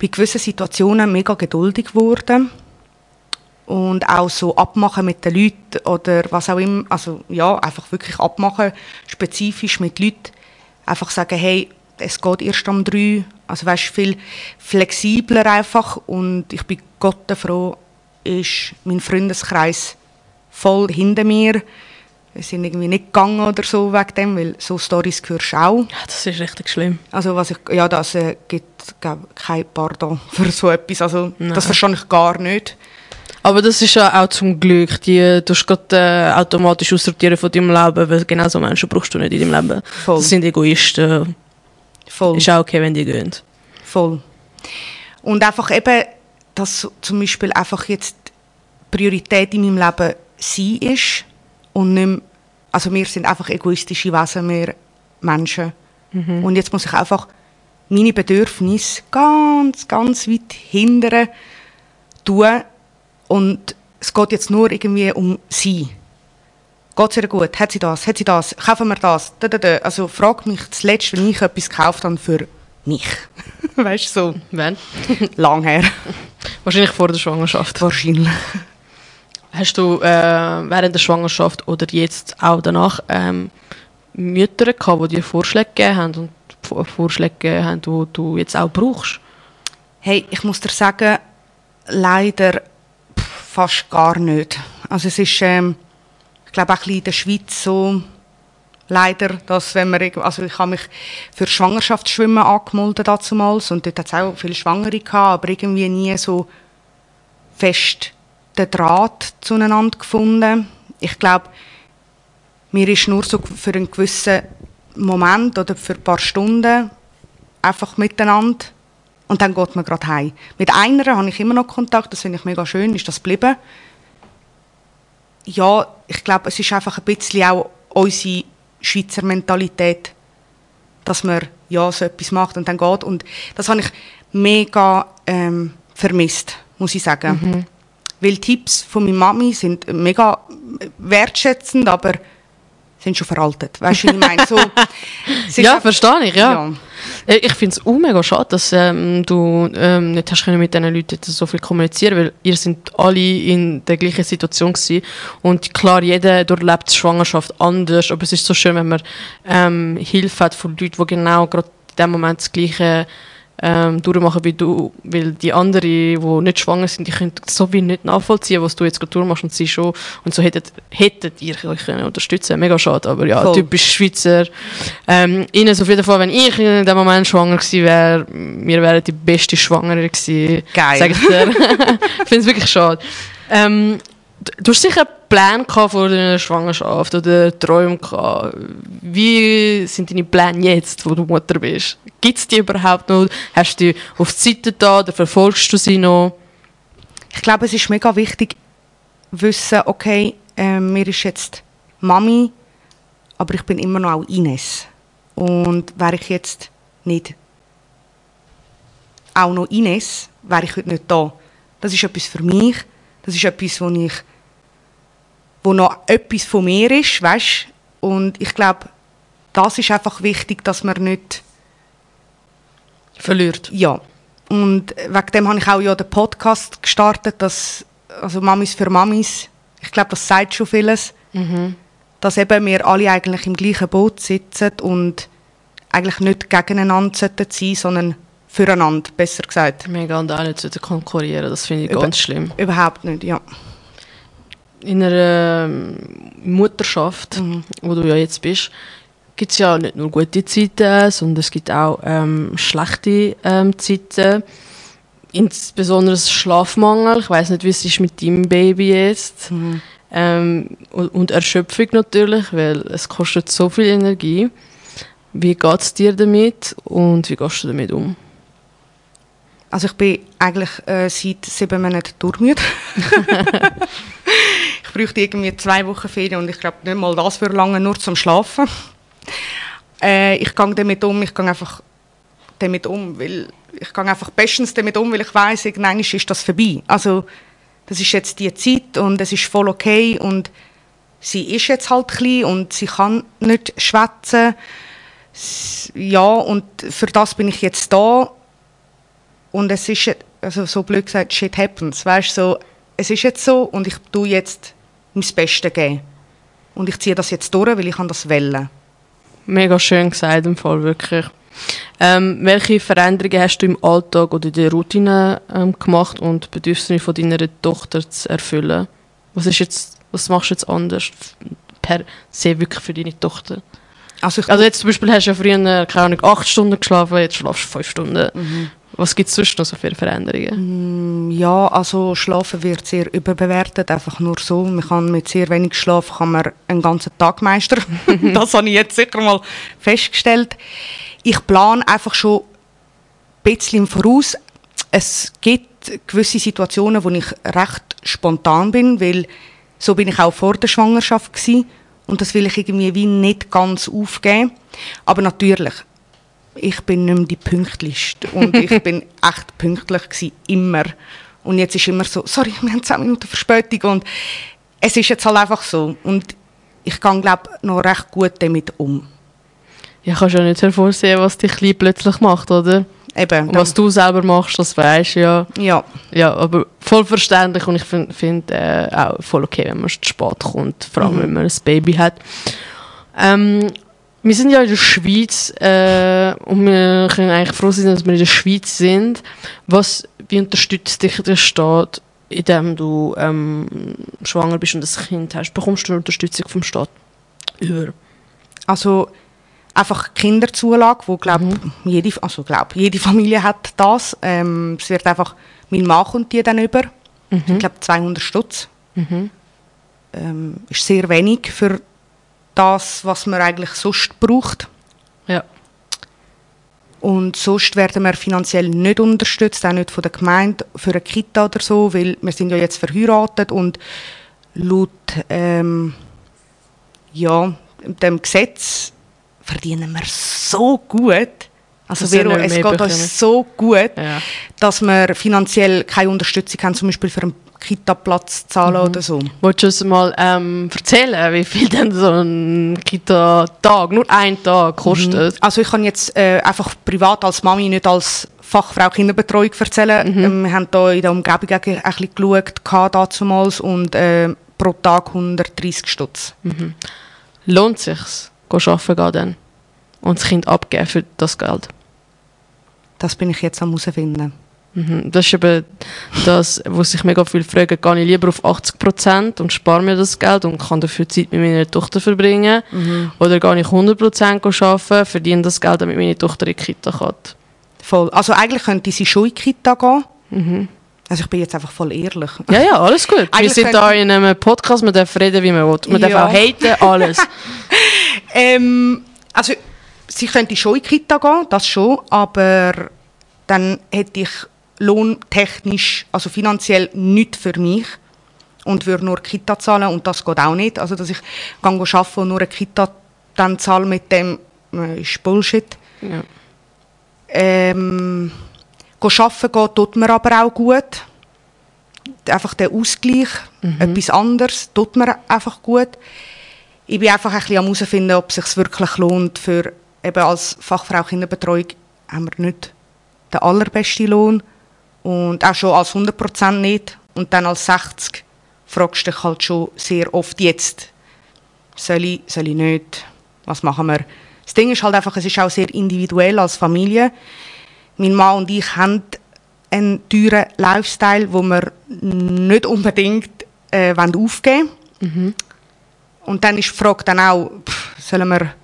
bei gewissen Situationen mega geduldig geworden. Und auch so abmachen mit den Leuten oder was auch immer, also ja, einfach wirklich abmachen, spezifisch mit Leuten, einfach sagen, hey, es geht erst um drei, also weißt, viel flexibler einfach. Und ich bin Gott froh, ist mein Freundeskreis voll hinter mir. Wir sind irgendwie nicht gegangen oder so wegen dem, weil so Stories hörst du auch. Ja, das ist richtig schlimm. Also was ich, ja, das äh, gibt glaub, kein Pardon für so etwas. Also Nein. das verstehe ich gar nicht. Aber das ist ja auch zum Glück. Die, du kannst äh, automatisch aussortieren von deinem Leben, weil genau so Menschen brauchst du nicht in deinem Leben. Voll. Das sind Egoisten. Voll. Ist auch okay, wenn die gehen. Voll. Und einfach eben, dass zum Beispiel einfach jetzt Priorität in meinem Leben sie ist und nicht mehr, also wir sind einfach egoistische Wesen, wir Menschen. Und jetzt muss ich einfach meine Bedürfnisse ganz, ganz weit hindern tun und es geht jetzt nur irgendwie um sie. Geht es ihr gut? Hat sie das? Hat sie das? Kaufen wir das? Da, da, da. Also frag mich zuletzt, wenn ich etwas gekauft habe für mich. weißt du, so Wann? lang her. Wahrscheinlich vor der Schwangerschaft. Wahrscheinlich. Hast du äh, während der Schwangerschaft oder jetzt auch danach ähm, Mütter gehabt, die dir Vorschläge gegeben haben und Vor- Vorschläge haben, die du jetzt auch brauchst? Hey, ich muss dir sagen, leider fast gar nicht. Also es ist, ähm, ich glaube auch in der Schweiz so, leider, dass wenn man, also ich habe mich für Schwangerschaftsschwimmen angemeldet damals und dort hat es auch viele Schwangere gehabt, aber irgendwie nie so fest den Draht zueinander gefunden. Ich glaube, mir ist nur so für einen gewissen Moment oder für ein paar Stunden einfach miteinander und dann geht man gerade heim. Mit einer habe ich immer noch Kontakt, das finde ich mega schön, ist das geblieben. Ja, ich glaube, es ist einfach ein bisschen auch unsere Schweizer Mentalität, dass man ja so etwas macht und dann geht. Und das habe ich mega ähm, vermisst, muss ich sagen. Weil die Tipps von meiner Mami sind mega wertschätzend, aber sind schon veraltet. Weißt du, ich meine? So, Ja, verstehe ich, ja. ja. Äh, Ich finde es auch mega schade, dass ähm, du ähm, nicht hast können mit diesen Leuten so viel kommunizieren, weil ihr sind alle in der gleichen Situation gewesen. und klar, jeder durchlebt die Schwangerschaft anders, aber es ist so schön, wenn man ähm, Hilfe hat von Leuten, die genau gerade in dem Moment das gleiche ähm, durchmachen wie du, weil die anderen, die nicht schwanger sind, die können so wie nicht nachvollziehen, was du jetzt gerade durchmachst und sie schon. Und so hättet, hättet ihr euch können unterstützen Mega schade, aber ja, Voll. typisch Schweizer. Ähm, Ines, auf jeden Fall, wenn ich in dem Moment schwanger gewesen wäre, wir wären die beste Schwangere gewesen. Geil. Sag ich dir. ich finde es wirklich schade. Ähm, du hast sicher Pläne gehabt vor deiner Schwangerschaft oder Träume gehabt. Wie sind deine Pläne jetzt, wo du Mutter bist? Gibt es die überhaupt noch? Hast du die auf die Seite da oder verfolgst du sie noch? Ich glaube, es ist mega wichtig, wissen, okay, äh, mir ist jetzt Mami, aber ich bin immer noch auch Ines. Und wäre ich jetzt nicht auch noch Ines, wäre ich heute nicht da. Das ist etwas für mich. Das ist etwas, wo ich wo noch etwas von mir ist, weißt? Und ich glaube, das ist einfach wichtig, dass man nicht Verliert. ja. Und wegen dem habe ich auch ja den Podcast gestartet, dass, also Mamis für Mamis, ich glaube, das sagt schon vieles, dass eben wir alle eigentlich im gleichen Boot sitzen und eigentlich nicht gegeneinander sollten sein, sondern füreinander, besser gesagt. Mega und auch nicht konkurrieren, das finde ich Über- ganz schlimm. Überhaupt nicht, ja. In einer ähm, Mutterschaft, wo du ja jetzt bist, gibt es ja nicht nur gute Zeiten, sondern es gibt auch ähm, schlechte ähm, Zeiten. Insbesondere Schlafmangel. Ich weiß nicht, wie es ist mit deinem Baby jetzt. Ähm, und, und Erschöpfung natürlich, weil es kostet so viel Energie. Wie geht es dir damit und wie gehst du damit um? Also ich bin eigentlich äh, seit sieben Monaten durchmüde. ich bräuchte irgendwie zwei Wochen Ferien und ich glaube nicht mal das für lange, nur zum Schlafen. Äh, ich gehe damit um, ich gehe einfach damit um, weil ich gehe einfach bestens damit um, weil ich weiß, irgendwann ist das vorbei. Also das ist jetzt die Zeit und es ist voll okay und sie ist jetzt halt klein und sie kann nicht schwätzen. Ja, und für das bin ich jetzt da und es ist, jetzt- also so blöd gesagt, shit happens. Weißt so, es ist jetzt so und ich tue jetzt mein Bestes geben. Und ich ziehe das jetzt durch, weil ich kann das wählen. Mega schön gesagt, im Fall wirklich. Ähm, welche Veränderungen hast du im Alltag oder in der Routine ähm, gemacht und die Bedürfnisse von deiner Tochter zu erfüllen? Was, ist jetzt, was machst du jetzt anders per se wirklich für deine Tochter? Also Also jetzt zum Beispiel hast du ja früher, keine Ahnung, acht Stunden geschlafen, jetzt schlafst du fünf Stunden. Was gibt es sonst noch so für Veränderungen? Ja, also Schlafen wird sehr überbewertet, einfach nur so. Man kann mit sehr wenig Schlaf kann man einen ganzen Tag meistern. das habe ich jetzt sicher mal festgestellt. Ich plane einfach schon ein bisschen im Voraus. Es gibt gewisse Situationen, wo ich recht spontan bin, weil so bin ich auch vor der Schwangerschaft gewesen. und das will ich irgendwie wie nicht ganz aufgeben. Aber natürlich, ich bin nicht mehr die Pünktlichste und ich bin echt pünktlich gewesen, immer. Und jetzt ist immer so, sorry, wir haben 10 Minuten Verspätung und es ist jetzt halt einfach so. Und ich kann, glaube noch recht gut damit um. Ja, kannst ja nicht hervorsehen, was dich plötzlich macht, oder? Eben, Und was du selber machst, das weißt du ja. ja, Ja, aber voll verständlich und ich finde find, äh, auch voll okay, wenn man zu spät kommt, vor allem wenn man ein Baby hat. Ähm, wir sind ja in der Schweiz äh, und wir können eigentlich froh sein, dass wir in der Schweiz sind. Was, wie unterstützt dich der Staat, indem du ähm, schwanger bist und ein Kind hast? Bekommst du Unterstützung vom Staat? Über. also einfach Kinderzulage, wo glaub, jede, also glaub, jede Familie hat das. Ähm, es wird einfach, mein Mann kommt die dann über. Ich glaube 200 Stutz. Ähm, ist sehr wenig für das, was man eigentlich sonst braucht. Ja. Und sonst werden wir finanziell nicht unterstützt, auch nicht von der Gemeinde für eine Kita oder so, weil wir sind ja jetzt verheiratet und laut ähm, ja, dem Gesetz verdienen wir so gut. Also Vero, es geht bekommen. uns so gut, Ja. dass wir finanziell keine Unterstützung haben, zum Beispiel für einen Kita-Platz zahlen oder so. Wolltest du uns mal ähm, erzählen, wie viel denn so ein Kita-Tag, nur ein Tag, kostet? Also ich kann jetzt äh, einfach privat als Mami, nicht als Fachfrau Kinderbetreuung erzählen. Ähm, wir haben hier in der Umgebung ein ein bisschen geschaut, damals, und äh, pro Tag 130 Stutz. Lohnt sich's, go arbeiten gehen dann? Und das Kind abgeben für das Geld? Das bin ich jetzt am herausfinden. Mhm. Das ist eben das, wo sich mega viele fragen, gehe ich lieber auf 80% und spare mir das Geld und kann dafür Zeit mit meiner Tochter verbringen? Mhm. Oder gehe ich 100% arbeiten, verdiene das Geld, damit meine Tochter in die Kita kann? Voll. Also eigentlich könnte sie schon in die Kita gehen. Mhm. Also ich bin jetzt einfach voll ehrlich. Ja, ja, alles gut. Wir Eigentlich sind könnte- da in einem Podcast, man darf reden, wie man will. Man darf Ja. auch haten, alles. Ähm, also sie könnte schon in die Kita gehen, das schon, aber dann hätte ich lohntechnisch, also finanziell nichts für mich und würde nur Kita zahlen und das geht auch nicht. Also dass ich kann arbeiten und nur eine Kita dann zahle mit dem, äh, ist Bullshit. ja. Ähm, arbeiten geht tut mir aber auch gut. Einfach der Ausgleich, etwas anderes, tut mir einfach gut. Ich bin einfach ein bisschen am herausfinden, ob es sich wirklich lohnt, für eben als Fachfrau Kinderbetreuung haben wir nicht den allerbesten Lohn und auch schon als 100% nicht und dann als 60 fragst du dich halt schon sehr oft jetzt, soll ich, soll ich nicht, was machen wir? Das Ding ist halt einfach, es ist auch sehr individuell als Familie. Mein Mann und ich haben einen teuren Lifestyle, wo wir nicht unbedingt äh, aufgeben wollen. Und dann ist die Frage dann auch, pff, sollen wir,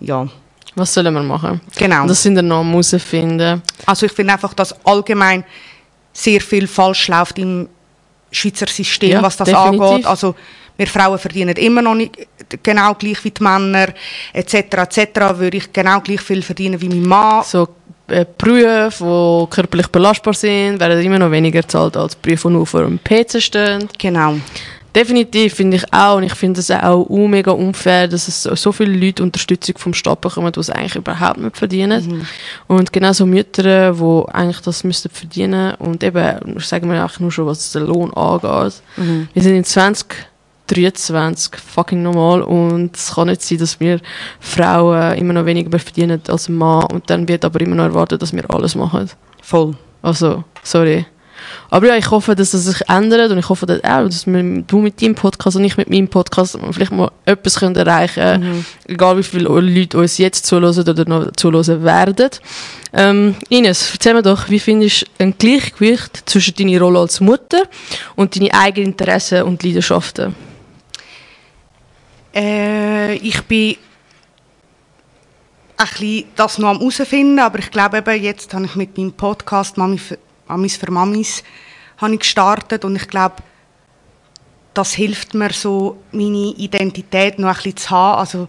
ja, Was sollen wir machen? genau. Sind dann noch herausfinden. Also ich finde einfach, dass allgemein sehr viel falsch läuft im Schweizer System, Ja, was das definitiv. angeht. Also wir Frauen verdienen immer noch nicht genau gleich wie die Männer, etc. etc. Würde ich genau gleich viel verdienen wie mein Mann. So äh, Berufe, die körperlich belastbar sind, werden immer noch weniger gezahlt als Berufe, die nur vor einem PC stehen. Genau. Definitiv finde ich auch. Und ich finde es auch mega unfair, dass es so, viele Leute Unterstützung vom Staat bekommen, die es eigentlich überhaupt nicht verdienen. Und genauso Mütter, die eigentlich das müssten verdienen. Und eben, sagen wir eigentlich nur schon, was den Lohn angeht. Wir sind in 2023 fucking normal und es kann nicht sein, dass wir Frauen immer noch weniger verdienen als Mann und dann wird aber immer noch erwartet, dass wir alles machen. Voll. Also, sorry. Aber ja, ich hoffe, dass es sich ändert und ich hoffe dass auch, dass wir, du mit deinem Podcast und ich mit meinem Podcast vielleicht mal etwas können erreichen können. Egal wie viele Leute uns jetzt zuhören oder noch zuhören werden. Ähm, Ines, erzähl mir doch, wie findest du ein Gleichgewicht zwischen deiner Rolle als Mutter und deine eigenen Interessen und Leidenschaften? Äh, ich bin ein bisschen das noch am herausfinden, aber ich glaube eben, jetzt habe ich mit meinem Podcast Mami für, Mamis für Mamis habe ich gestartet und ich glaube, das hilft mir so, meine Identität noch ein bisschen zu haben, also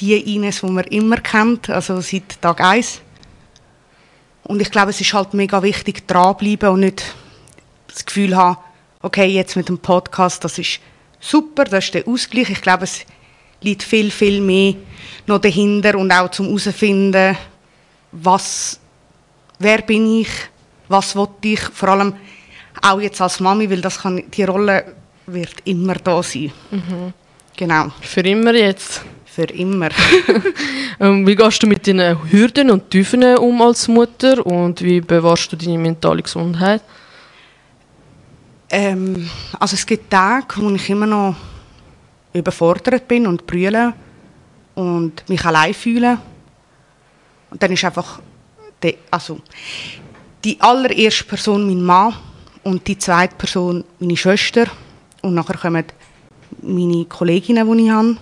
die Ines, die man immer kennt, also seit Tag 1. Und ich glaube, es ist halt mega wichtig, dranbleiben und nicht das Gefühl haben, okay, jetzt mit dem Podcast, das ist super, das ist der Ausgleich. Ich glaube, es liegt viel, viel mehr noch dahinter und auch zum herausfinden, was, wer bin ich, was will ich, vor allem auch jetzt als Mami, weil das kann, die Rolle wird immer da sein. Genau, Für immer jetzt. für immer. Ähm, wie gehst du mit deinen Hürden und Tiefen um als Mutter und wie bewahrst du deine mentale Gesundheit? Ähm, also es gibt Tage, wo ich immer noch überfordert bin und brülle und mich allein fühle. Und dann ist einfach also die allererste Person mein Mann und die zweite Person meine Schwester und nachher kommen meine Kolleginnen, die ich habe,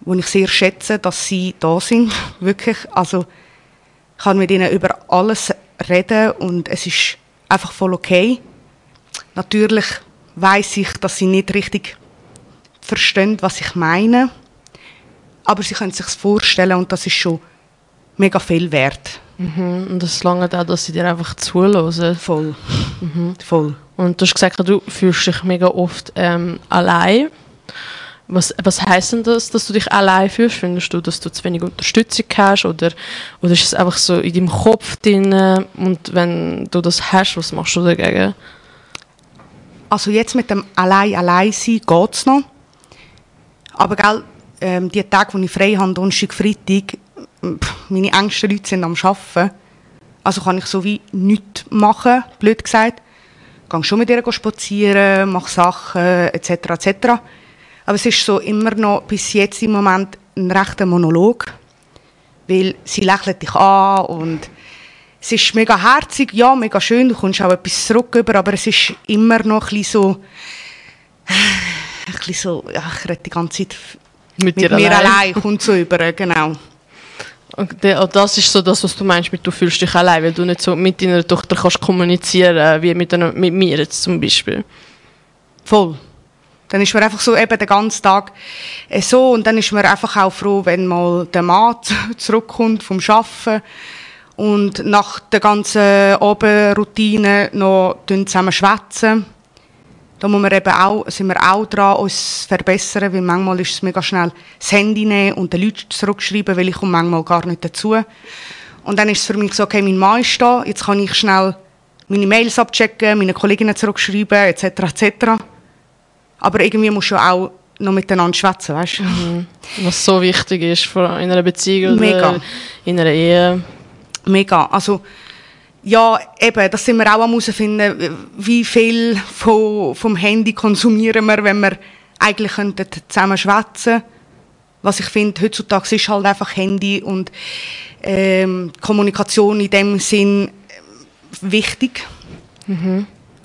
wo ich sehr schätze, dass sie da sind, wirklich. Also ich kann mit ihnen über alles reden und es ist einfach voll okay. Natürlich weiß ich, dass sie nicht richtig verstehen, was ich meine, aber sie können sich vorstellen und das ist schon mega viel wert. Mhm. Und das lange auch, dass sie dir einfach zuhören. Voll. Voll. Und du hast gesagt, du fühlst dich mega oft ähm, allein. Was, was heisst denn das, dass du dich allein fühlst? Findest du, dass du zu wenig Unterstützung hast? Oder, oder ist es einfach so in deinem Kopf drin? Und wenn du das hast, was machst du dagegen? Also jetzt mit dem allein allein sein geht es noch. Aber gell, ähm, die Tage, die ich frei habe, Donnerstag, Freitag, pff, meine engsten Leute sind am Arbeiten. Also kann ich so wie nichts machen, blöd gesagt. Ich gehe schon mit ihr spazieren, mache Sachen, etc., etc. Aber es ist so immer noch bis jetzt im Moment ein rechter Monolog. Weil sie lächelt dich an und es ist mega herzig, ja, mega schön, du kommst auch etwas zurück über, aber es ist immer noch ein bisschen so, ein bisschen so, ja, ich rede die ganze Zeit Mit, mit mir allein. allein, kommt so über, genau. Und das ist so das, was du meinst mit du fühlst dich allein, weil du nicht so mit deiner Tochter kannst kommunizieren wie mit, einer, mit mir jetzt zum Beispiel. Voll. Dann ist man einfach so eben den ganzen Tag äh, so und dann ist man einfach auch froh, wenn mal der Mann zurückkommt vom Arbeiten und nach der ganzen Abendroutine noch zusammen schwätzen. Da muss man eben auch, sind wir auch dran, uns zu verbessern, weil manchmal ist es mega schnell das Handy nehmen und den Leuten zurückschreiben, weil ich komme manchmal gar nicht dazu. Und dann ist es für mich so, okay, mein Mann ist da, jetzt kann ich schnell meine Mails abchecken, meine Kolleginnen zurückschreiben, etc., etc. Aber irgendwie musst du auch noch miteinander schwätzen, weißt du? Was so wichtig ist in einer Beziehung Mega. oder in einer Ehe. Mega. Also, ja, eben, das sind wir auch am herausfinden, wie viel von, vom Handy konsumieren wir, wenn wir eigentlich könnten zusammen schwätzen Was ich finde, heutzutage ist halt einfach Handy und ähm, Kommunikation in dem Sinn äh, wichtig.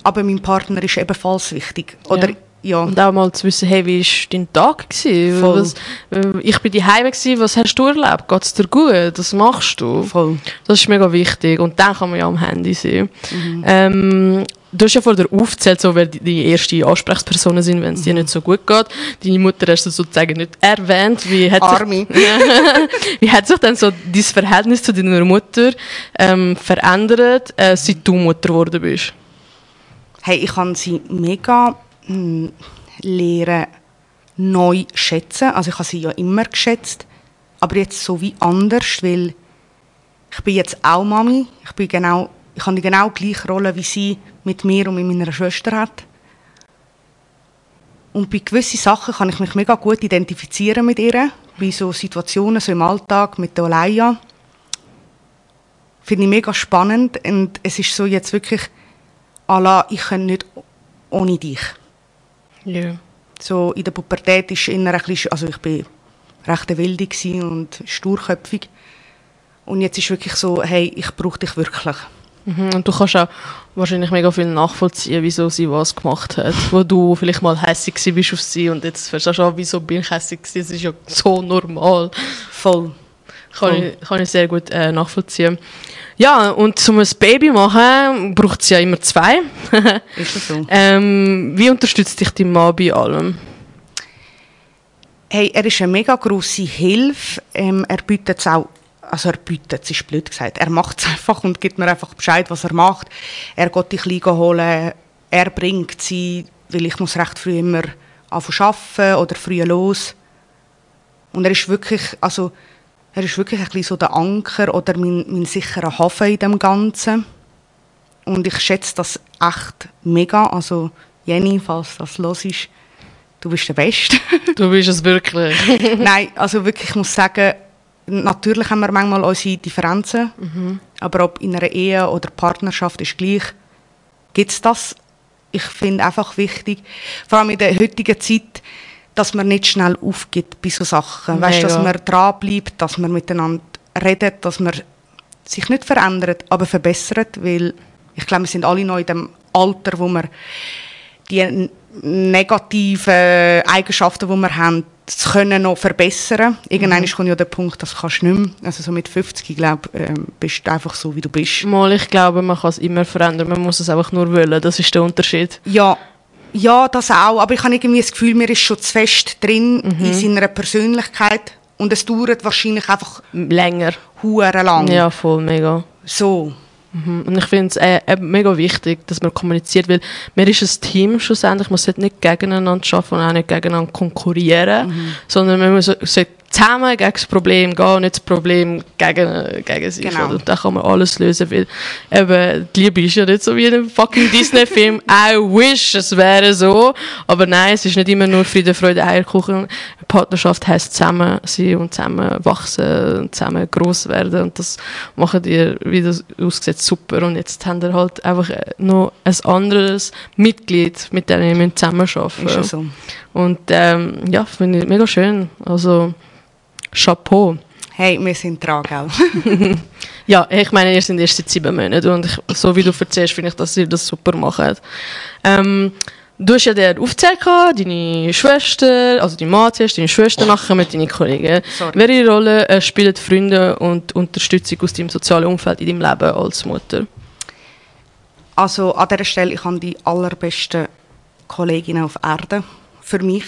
Aber mein Partner ist ebenfalls wichtig. Oder, Ja. Ja. Und auch mal zu wissen, hey, wie war dein Tag? Gewesen? Voll. Was, äh, ich bin daheim, gewesen, was hast du erlebt? Geht es dir gut? Was machst du? Voll. Das ist mega wichtig. Und dann kann man ja am Handy sein. Ähm, du hast ja vorher aufgezählt, so, wer die, die erste Ansprechpersonen sind, wenn es dir nicht so gut geht. Deine Mutter hast du sozusagen nicht erwähnt. Wie hat, Armi. sich, wie hat sich dann so dein Verhältnis zu deiner Mutter ähm, verändert, äh, seit du Mutter geworden bist? Hey, ich kann sie mega lernen, neu schätzen. Also ich habe sie ja immer geschätzt, aber jetzt so wie anders, weil ich bin jetzt auch Mami. Ich bin genau, ich habe die genau gleiche Rolle, wie sie mit mir und mit meiner Schwester hat. Und bei gewissen Sachen kann ich mich mega gut identifizieren mit ihr. Bei so Situationen, so im Alltag mit der Olaya. Finde ich mega spannend. Und es ist so jetzt wirklich, Allah, ich kann nicht ohne dich. Ja. So in der Pubertät ist eher ein bisschen, also ich bin recht wilde gsi und sturköpfig. Und jetzt ist wirklich so, hey, ich brauche dich wirklich. Mhm, Und du kannst auch wahrscheinlich mega viel nachvollziehen, wieso sie was gemacht hat. Wo du vielleicht mal hässig bist auf sie und jetzt verstehst du auch, wieso bin ich hässig gewesen. Das ist ja so normal. Voll. Kann, ich, kann ich sehr gut äh, nachvollziehen. Ja, und zum ein Baby machen braucht es ja immer zwei. Ist das so? ähm, wie unterstützt dich dein Mann bei allem? Hey, er ist eine mega grosse Hilfe. Ähm, er bietet es auch, also er bietet es, ist blöd gesagt. Er macht es einfach und gibt mir einfach Bescheid, was er macht. Er geht die Kleine holen, er bringt sie, weil ich muss recht früh immer anfangen arbeiten oder früh los. Und er ist wirklich, also er ist wirklich ein bisschen so der Anker oder mein, mein sicherer Hafen in dem Ganzen. Und ich schätze das echt mega. Also Jenny, falls das los ist, du bist der Beste. Du bist es wirklich. Nein, also wirklich, ich muss sagen, natürlich haben wir manchmal unsere Differenzen, aber ob in einer Ehe oder Partnerschaft ist gleich, gibt es das. Ich finde einfach wichtig, vor allem in der heutigen Zeit, dass man nicht schnell aufgibt bei so Sachen. Weißt, dass man dranbleibt, dass man miteinander redet, dass man sich nicht verändert, aber verbessert, weil ich glaube, wir sind alle noch in dem Alter, wo wir die negativen Eigenschaften, die wir haben, zu können noch verbessern. Irgendwann kommt ja der Punkt, das kannst du nicht mehr. Also so mit 50, ich glaube, ähm, bist du einfach so, wie du bist. Mal, ich glaube, man kann es immer verändern. Man muss es einfach nur wollen. Das ist der Unterschied. Ja, ja, das auch. Aber ich habe irgendwie das Gefühl, mir ist schon zu fest drin in seiner Persönlichkeit. Und es dauert wahrscheinlich einfach Länger. hure lang. Ja, voll, mega. So. Mhm. Und ich finde es äh, äh, mega wichtig, dass man kommuniziert, weil man ist ein Team schlussendlich, man sollte nicht gegeneinander arbeiten und auch nicht gegeneinander konkurrieren, sondern man sollte zusammen gegen das Problem gehen nicht das Problem gegen, gegen sich. Genau. Oder? Und dann kann man alles lösen, weil eben, die Liebe ist ja nicht so wie in einem fucking Disney-Film. I wish, es wäre so. Aber nein, es ist nicht immer nur Friede, Freude, Eierkuchen. Partnerschaft heisst zusammen sein und zusammen wachsen und zusammen gross werden. Und das machen ihr, wie das aussieht, super. Und jetzt haben wir halt einfach äh, noch ein anderes Mitglied, mit dem wir zusammenarbeiten Ist ja so. Und ähm, ja, finde ich mega schön. Also, Chapeau. Hey, wir sind dran, gell? Ja, ich meine, ihr sind erst seit sieben Monaten und ich, so wie du erzählst, finde ich, dass ihr das super macht. Ähm, du hast ja den aufgezählt, gehabt, deine Schwester, also deine zuerst, deine Schwester nachher mit deinen Kollegen. Sorry. Welche Rolle äh, spielen Freunde und Unterstützung aus deinem sozialen Umfeld in deinem Leben als Mutter? Also an dieser Stelle, ich habe die allerbesten Kolleginnen auf Erde für mich.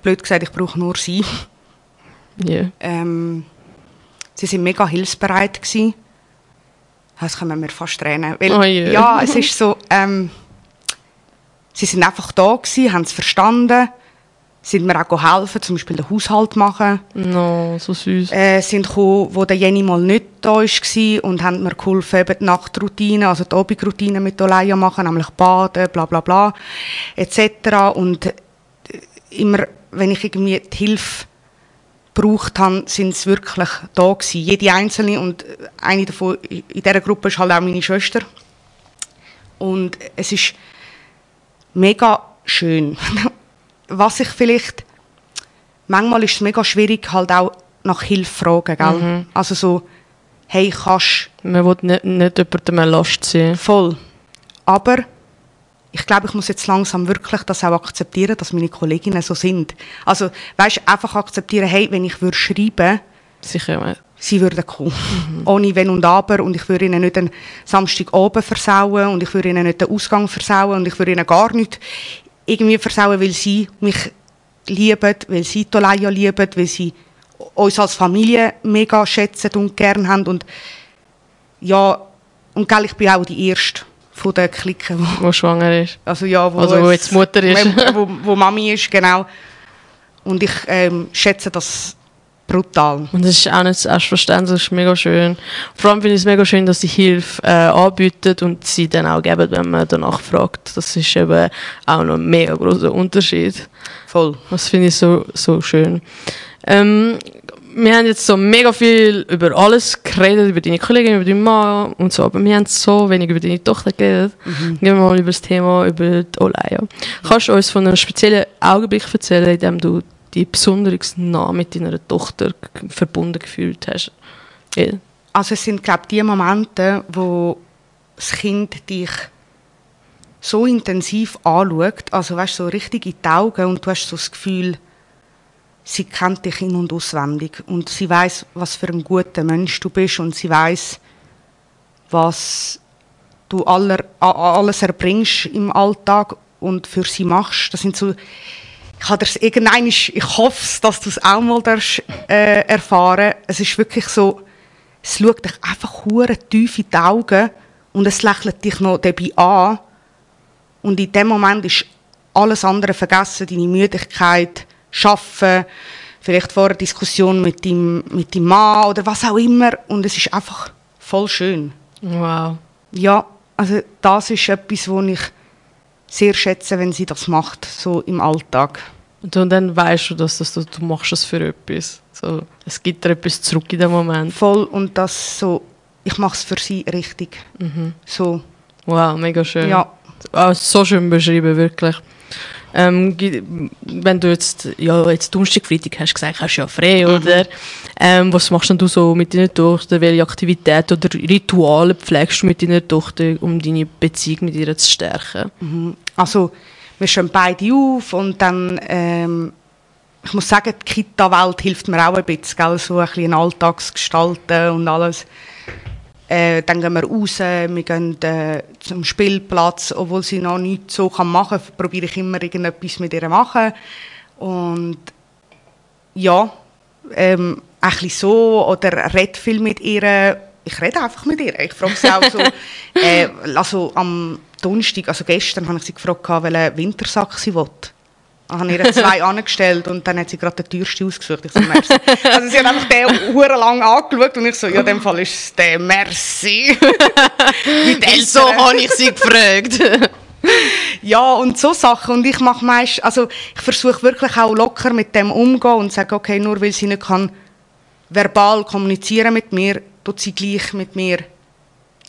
Blöd gesagt, ich brauche nur sie. Ja. Ähm, sie sind mega hilfsbereit gewesen. Das können wir fast tränen. Weil, Oh je. Ja, es ist so, ähm, sie sind einfach da gewesen, haben es verstanden, sind mir auch helfen, zum Beispiel den Haushalt machen. No, so süß. Äh, sind gekommen, wo der Jenny mal nicht da war und haben mir geholfen, eben die Nachtroutine, also die Abendroutine mit Olaya machen, nämlich baden, bla bla bla, etc. Und äh, immer, wenn ich irgendwie die Hilfe gebraucht habe, sind sie wirklich da gewesen. Jede Einzelne und eine davon in dieser Gruppe ist halt auch meine Schwester. Und es ist mega schön. Was ich vielleicht manchmal ist es mega schwierig, halt auch nach Hilfe fragen, gell? Also so, hey, kannst Man will nicht, nicht jemandem eine Last sein. voll. Aber ich glaube, ich muss jetzt langsam wirklich das auch akzeptieren, dass meine Kolleginnen so sind. Also, weißt, einfach akzeptieren, hey, wenn ich würde schreiben, ja. sie würden kommen. Ohne Wenn und Aber. Und ich würde ihnen nicht den Samstagabend versauen und ich würde ihnen nicht den Ausgang versauen und ich würde ihnen gar nicht irgendwie versauen, weil sie mich lieben, weil sie Tolaya lieben, weil sie uns als Familie mega schätzen und gern haben. Und ja, und gell, ich bin auch die Erste von der Clique, wo, Wo schwanger ist. also ja, wo, Also wo jetzt Mutter ist. Wo, wo, Mami ist, genau. Und ich ähm, schätze das brutal. Und das ist auch nicht selbstverständlich, das ist mega schön. Vor allem finde ich es mega schön, dass sie Hilfe äh, anbieten und sie dann auch geben, wenn man danach fragt. Das ist eben auch noch ein mega großer Unterschied. Voll. Das finde ich so, so schön. Ähm, wir haben jetzt so mega viel über alles geredet, über deine Kollegin, über deinen Mann und so, aber wir haben so wenig über deine Tochter geredet. Gehen wir mal über das Thema, über die Olaya. Kannst du uns von einem speziellen Augenblick erzählen, in dem du dich besonders nah mit deiner Tochter verbunden gefühlt hast? Ja. Also es sind, glaube ich, die Momente, wo das Kind dich so intensiv anschaut, also weißt, so richtig in die Augen und du hast so das Gefühl, sie kennt dich in- und auswendig und sie weiß, was für ein guter Mensch du bist und sie weiß, was du aller, alles erbringst im Alltag und für sie machst. Das sind so, ich habe ich hoffe, dass du es auch mal darfst, äh, erfahren. Es ist wirklich so, es schaut dich einfach hure tief in die Augen und es lächelt dich noch dabei an. Und in dem Moment ist alles andere vergessen, deine Müdigkeit, Schaffen, vielleicht vor einer Diskussion mit deinem, mit deinem Mann oder was auch immer. Und es ist einfach voll schön. Wow. Ja, also das ist etwas, was ich sehr schätze, wenn sie das macht, so im Alltag. Und dann weißt du, dass das, du, du machst das für etwas. So, es gibt dir etwas zurück in dem Moment. Voll und das so, ich mache es für sie richtig. So, Wow, mega schön. ja. Ah, so schön beschrieben, wirklich. Ähm, wenn du jetzt, ja, jetzt Donnerstag, Freitag hast gesagt, hast du ja frei, oder? Ähm, was machst denn du so mit deiner Tochter? Welche Aktivitäten oder Rituale pflegst du mit deiner Tochter, um deine Beziehung mit ihr zu stärken? Also, wir stehen beide auf und dann, ähm, ich muss sagen, die Kita-Welt hilft mir auch ein bisschen, gell? so ein bisschen Alltagsgestalten und alles. Äh, dann gehen wir raus, wir gehen äh, zum Spielplatz, obwohl sie noch nichts so kann machen kann, probiere ich immer irgendetwas mit ihr zu machen. Und ja, ähm, ein bisschen so, oder rede viel mit ihr. Ich rede einfach mit ihr. Ich frage sie auch so, äh, also am Donnerstag, also gestern, habe ich sie gefragt, welchen Wintersack sie will. Ich habe ihr zwei angestellt und dann hat sie gerade den teuersten ausgesucht. Ich so, merci. Also sie hat einfach den hure lang angeschaut und ich so, ja, in dem Fall ist es der Merci. Wie die Eltern. habe ich sie gefragt. Ja, und so Sachen. Und ich mache meist, also ich versuche wirklich auch locker mit dem umgehen und sage, okay, nur weil sie nicht kann verbal kommunizieren mit mir, tut sie gleich mit mir.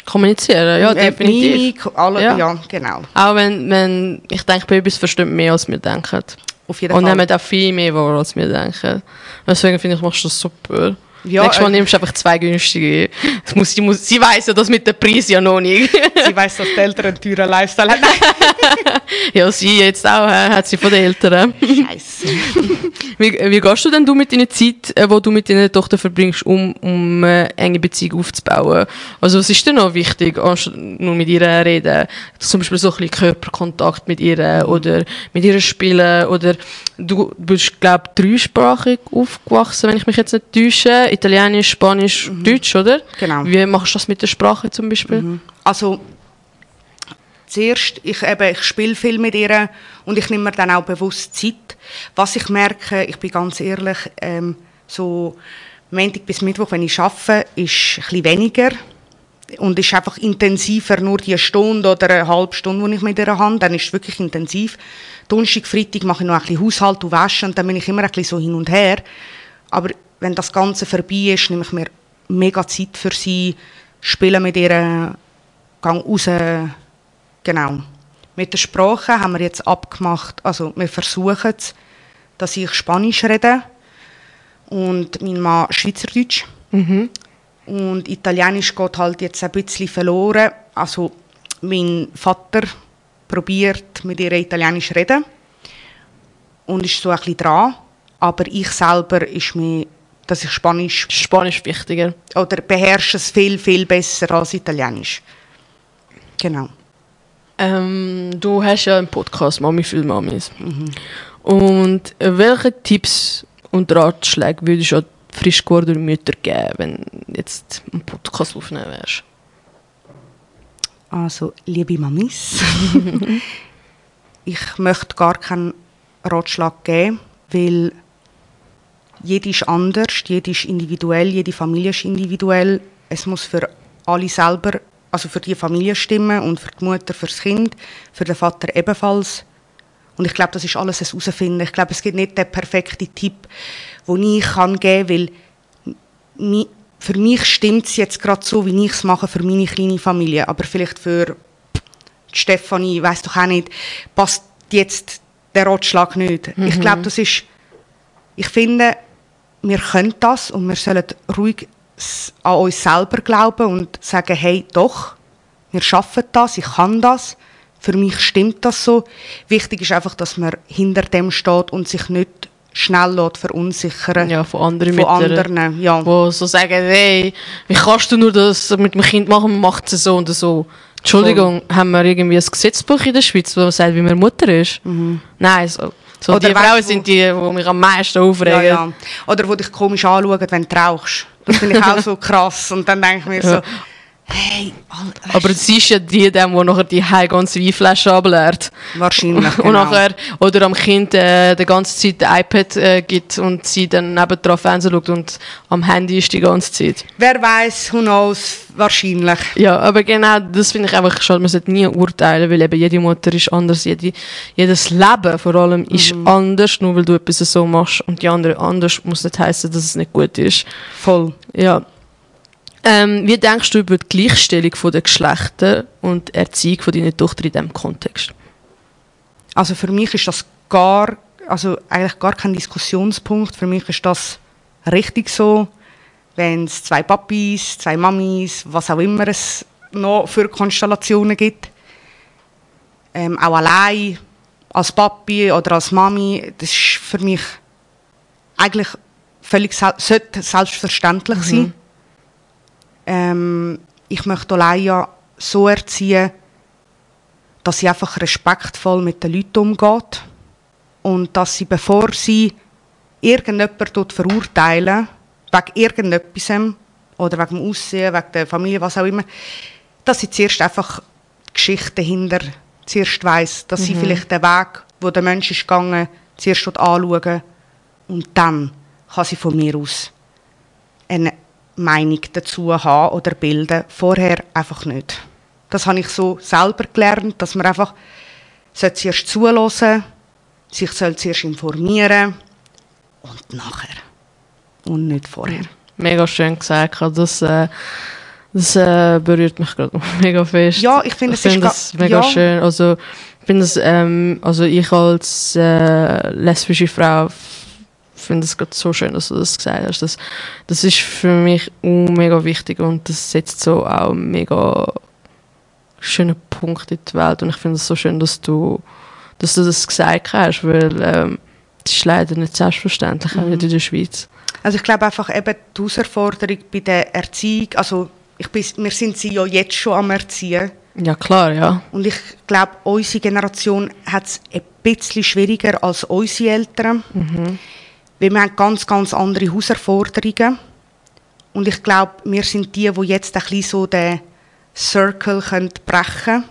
Kommunizieren, ja, Äh, definitiv. Mimik, alle, Ja. ja. genau. Auch wenn, wenn ich denke, Babys verstehen mehr, als wir denken. Auf jeden Und Fall. nehmen auch viel mehr wahr, als wir denken. Deswegen finde ich, machst du das super. Ja, Nächstes Mal äh, nimmst du einfach zwei günstige. Muss, sie, muss, sie weiss ja das mit dem Preis ja noch nicht. Sie weiss, dass die Eltern einen teuren Lifestyle haben. ja, sie jetzt auch, hat sie von den Eltern. Scheiße. Wie, wie gehst du denn du mit deiner Zeit, äh, wo du mit deiner Tochter verbringst, um, um eine enge Beziehung aufzubauen? Also was ist denn noch wichtig, anstatt nur mit ihr reden? Zum Beispiel so ein bisschen Körperkontakt mit ihr oder mit ihr spielen oder du bist, glaube ich, dreisprachig aufgewachsen, wenn ich mich jetzt nicht täusche. Italienisch, Spanisch, Deutsch, oder? Genau. Wie machst du das mit der Sprache zum Beispiel? Also, zuerst, ich, eben, ich spiele viel mit ihr und ich nehme mir dann auch bewusst Zeit. Was ich merke, ich bin ganz ehrlich, ähm, so Montag bis Mittwoch, wenn ich arbeite, ist ein weniger und ist einfach intensiver, nur die Stunde oder eine halbe Stunde, die ich mit ihr habe, dann ist es wirklich intensiv. Donnerstag, Freitag mache ich noch ein bisschen Haushalt und Wäsche und dann bin ich immer ein bisschen so hin und her. Aber wenn das Ganze vorbei ist, nehme ich mir mega Zeit für sie, spiele mit ihr, gehe raus, genau. Mit der Sprache haben wir jetzt abgemacht, also wir versuchen es, dass ich Spanisch rede und mein Mann Schweizerdeutsch. Und Italienisch geht halt jetzt ein bisschen verloren. Also mein Vater probiert mit ihr Italienisch zu reden und ist so ein bisschen dran. Aber ich selber ist mir, dass ich Spanisch Spanisch wichtiger. oder beherrsche es viel, viel besser als Italienisch. Genau. Ähm, du hast ja einen Podcast Mami für Mamis. Und äh, welche Tipps und Ratschläge würdest du frisch gewordene Mütter geben, wenn du jetzt einen Podcast aufnehmen wärst? Also, liebe Mamis, ich möchte gar keinen Ratschlag geben, weil jede ist anders, jede ist individuell, jede Familie ist individuell. Es muss für alle selber, also für die Familie stimmen und für die Mutter, für das Kind, für den Vater ebenfalls. Und ich glaube, das ist alles ein Herausfinden. Ich glaube, es gibt nicht den perfekten Tipp, den ich kann geben kann, weil für mich stimmt es jetzt gerade so, wie ich es mache für meine kleine Familie. Aber vielleicht für Stefanie, weiß doch auch nicht, passt jetzt der Ratschlag nicht. Ich glaube, das ist, ich finde, wir können das und wir sollen ruhig an uns selber glauben und sagen, hey, doch, wir schaffen das, ich kann das, für mich stimmt das so. Wichtig ist einfach, dass man hinter dem steht und sich nicht schnell lässt verunsichern Ja, von anderen von Müttern. anderen. Ja. Die so sagen, hey, wie kannst du nur das mit dem Kind machen, man macht es so und so. Entschuldigung, haben wir irgendwie ein Gesetzbuch in der Schweiz, wo sagt, wie man Mutter ist? Nein, so, so die Frauen sind die, die mich am meisten aufregen. Ja, ja. Oder wo dich komisch anschauen, wenn du rauchst. Das finde ich auch so krass. Und dann denke ich mir so. Hey, Alter, Aber sie ist ja die, die nachher die heim ganze Weinflasche ableert. wahrscheinlich. Und nachher, oder am Kind äh, die ganze Zeit ein iPad äh, gibt und sie dann nebendran Fernsehen schaut und am Handy ist die ganze Zeit. Wer weiß, who knows, wahrscheinlich. Ja, aber genau, das finde ich einfach schade. Man sollte nie urteilen, weil eben jede Mutter ist anders. Jede, jedes Leben vor allem ist anders, nur weil du etwas so machst und die andere anders, muss nicht heißen, dass es nicht gut ist. Voll. Ja. Ähm, wie denkst du über die Gleichstellung der Geschlechter und die Erziehung von deiner Tochter in diesem Kontext? Also für mich ist das gar, also eigentlich gar kein Diskussionspunkt. Für mich ist das richtig so, wenn es zwei Papis, zwei Mamis, was auch immer es noch für Konstellationen gibt. Ähm, auch allein als Papi oder als Mami, das ist für mich eigentlich völlig sel sollte selbstverständlich sein. Ähm, ich möchte Olaya so erziehen, dass sie einfach respektvoll mit den Leuten umgeht und dass sie, bevor sie irgendjemanden verurteilen, wegen irgendetwas oder wegen dem Aussehen, wegen der Familie, was auch immer, dass sie zuerst einfach die Geschichte dahinter zuerst weiss, dass sie vielleicht den Weg, wo der Mensch ist gegangen, zuerst anschauen und dann kann sie von mir aus eine Meinung dazu haben oder bilden. Vorher einfach nicht. Das habe ich so selber gelernt, dass man einfach sollte zuerst zuhören, sich zuerst informieren und nachher. Und nicht vorher. Mega schön gesagt. Das, äh, das äh, berührt mich gerade mega fest. Ja, ich finde, ga- das mega ja. schön. Also, finde es, ähm, also ich als äh, lesbische Frau finde es gerade so schön, dass du das gesagt hast. Das, das ist für mich mega wichtig und das setzt so auch mega schönen Punkt in die Welt und ich finde es so schön, dass du, dass du das gesagt hast, weil ähm, das ist leider nicht selbstverständlich, auch nicht in der Schweiz. Also ich glaube einfach eben die Herausforderung bei der Erziehung, also ich bin, wir sind sie ja jetzt schon am Erziehen Ja, klar, ja. und ich glaube, unsere Generation hat es ein bisschen schwieriger als unsere Eltern, weil wir haben ganz, ganz andere Herausforderungen und ich glaube, wir sind die, die jetzt ein bisschen so den Circle können brechen können.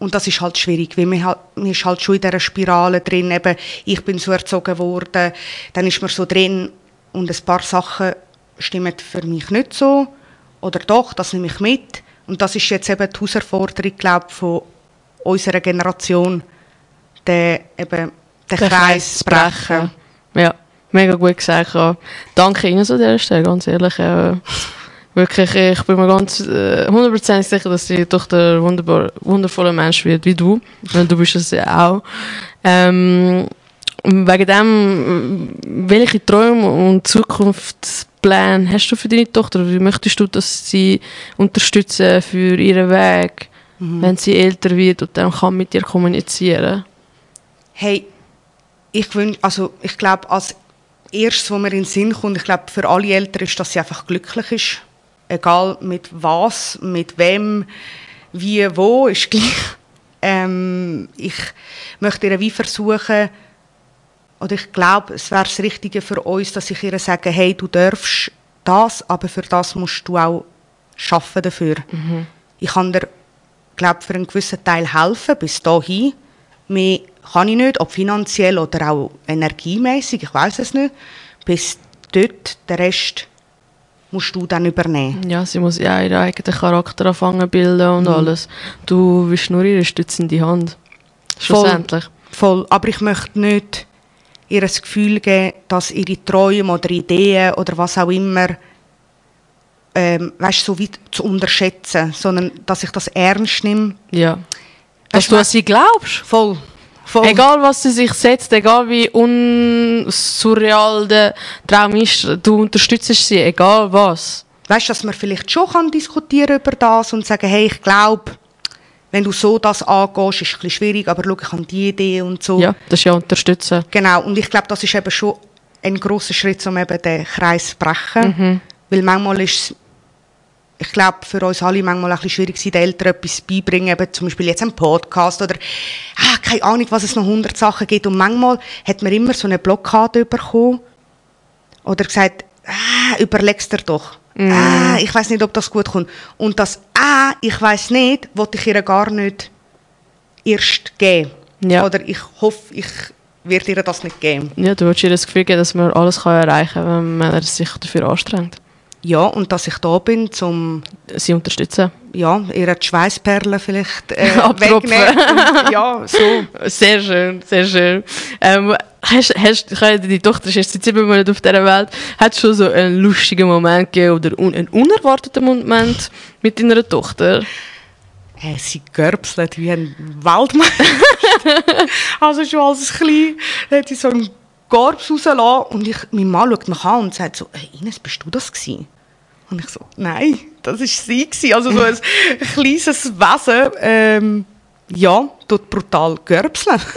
Und das ist halt schwierig, weil man, halt, man ist halt schon in dieser Spirale drin. Eben, ich bin so erzogen worden, dann ist man so drin und ein paar Sachen stimmen für mich nicht so. Oder doch, das nehme ich mit. Und das ist jetzt eben die Herausforderung, glaube ich, von unserer Generation, den, eben, den, Kreis zu brechen. Ja, mega gut gesagt. Ja. Danke Ihnen so an dieser Stelle, ganz ehrlich. Äh, wirklich, ich bin mir ganz äh, 100% sicher, dass sie doch der wunderbar, wundervolle Mensch wird, wie du. Weil du bist es ja auch. Ähm, wegen dem, welche Träume und Zukunftspläne hast du für deine Tochter? Wie möchtest du, dass sie unterstützen für ihren Weg, wenn sie älter wird und dann kann mit dir kommunizieren? Hey, ich wünsch, also ich glaube, als erstes, was mir in den Sinn kommt, ich glaube, für alle Eltern ist, dass sie einfach glücklich ist. Egal mit was, mit wem, wie, wo, ist gleich. Ähm, ich möchte ihr wie versuchen, oder ich glaube, es wäre das Richtige für uns, dass ich ihr sage, hey, du darfst das, aber für das musst du auch schaffen dafür. Ich kann dir, glaube für einen gewissen Teil helfen, bis dahin. Mehr kann ich nicht, ob finanziell oder auch energiemäßig, ich weiß es nicht. Bis dort, den Rest musst du dann übernehmen. Ja, sie muss ja ihren eigenen Charakter anfangen bilden und alles. Du bist nur ihre stützende Hand. Schlussendlich. Voll. Aber ich möchte nicht ihr das Gefühl geben, dass ihre Träume oder Ideen oder was auch immer, ähm, weißt, so wie zu unterschätzen, sondern dass ich das ernst nehme. Ja. Dass Weißt du du, an sie glaubst. Voll. Voll. Egal, was sie sich setzt, egal wie unsurreal der Traum ist, du unterstützt sie, egal was. Weißt du, dass man vielleicht schon kann diskutieren über das und sagen, hey, ich glaube, wenn du so das angehst, ist es ein schwierig, aber schau, ich habe die Idee und so. Ja, das ist ja unterstützen. Genau, und ich glaube, das ist eben schon ein großer Schritt, um eben den Kreis zu brechen. Weil manchmal ist es, ich glaube, für uns alle manchmal ein bisschen schwierig, sein, den Eltern etwas beibringen, eben zum Beispiel jetzt einen Podcast oder ah, keine Ahnung, was es noch hundert Sachen gibt. Und manchmal hat man immer so eine Blockade bekommen oder gesagt, ah, überlegst dir doch. Ah, ich weiß nicht, ob das gut kommt. Und das ah, ich weiß nicht, wollte ich ihr gar nicht erst geben. Ja. Oder ich hoffe, ich werde ihr das nicht geben. Ja, du willst ihr das Gefühl geben, dass man alles kann erreichen kann, wenn man sich dafür anstrengt. Ja, und dass ich da bin, um Sie unterstützen. ja, ihr die Schweißperlen vielleicht äh, Abtropfen. ja, so. Sehr schön, sehr schön. Ähm, hast, hast, ich deine Tochter ist erst seit sieben Monaten auf dieser Welt. Hat es schon so einen lustigen Moment gegeben oder un einen unerwarteten Moment mit deiner Tochter? Hey, sie görbselt wie ein Waldmeister. also schon als Klein hat sie so einen Gorbs rausgelassen und ich, mein Mann schaut mich an und sagt so, hey Ines, bist du das gewesen? Und ich so, nein, das war sie gewesen. Also so ein kleines Wesen, ähm, ja, tut brutal görbseln.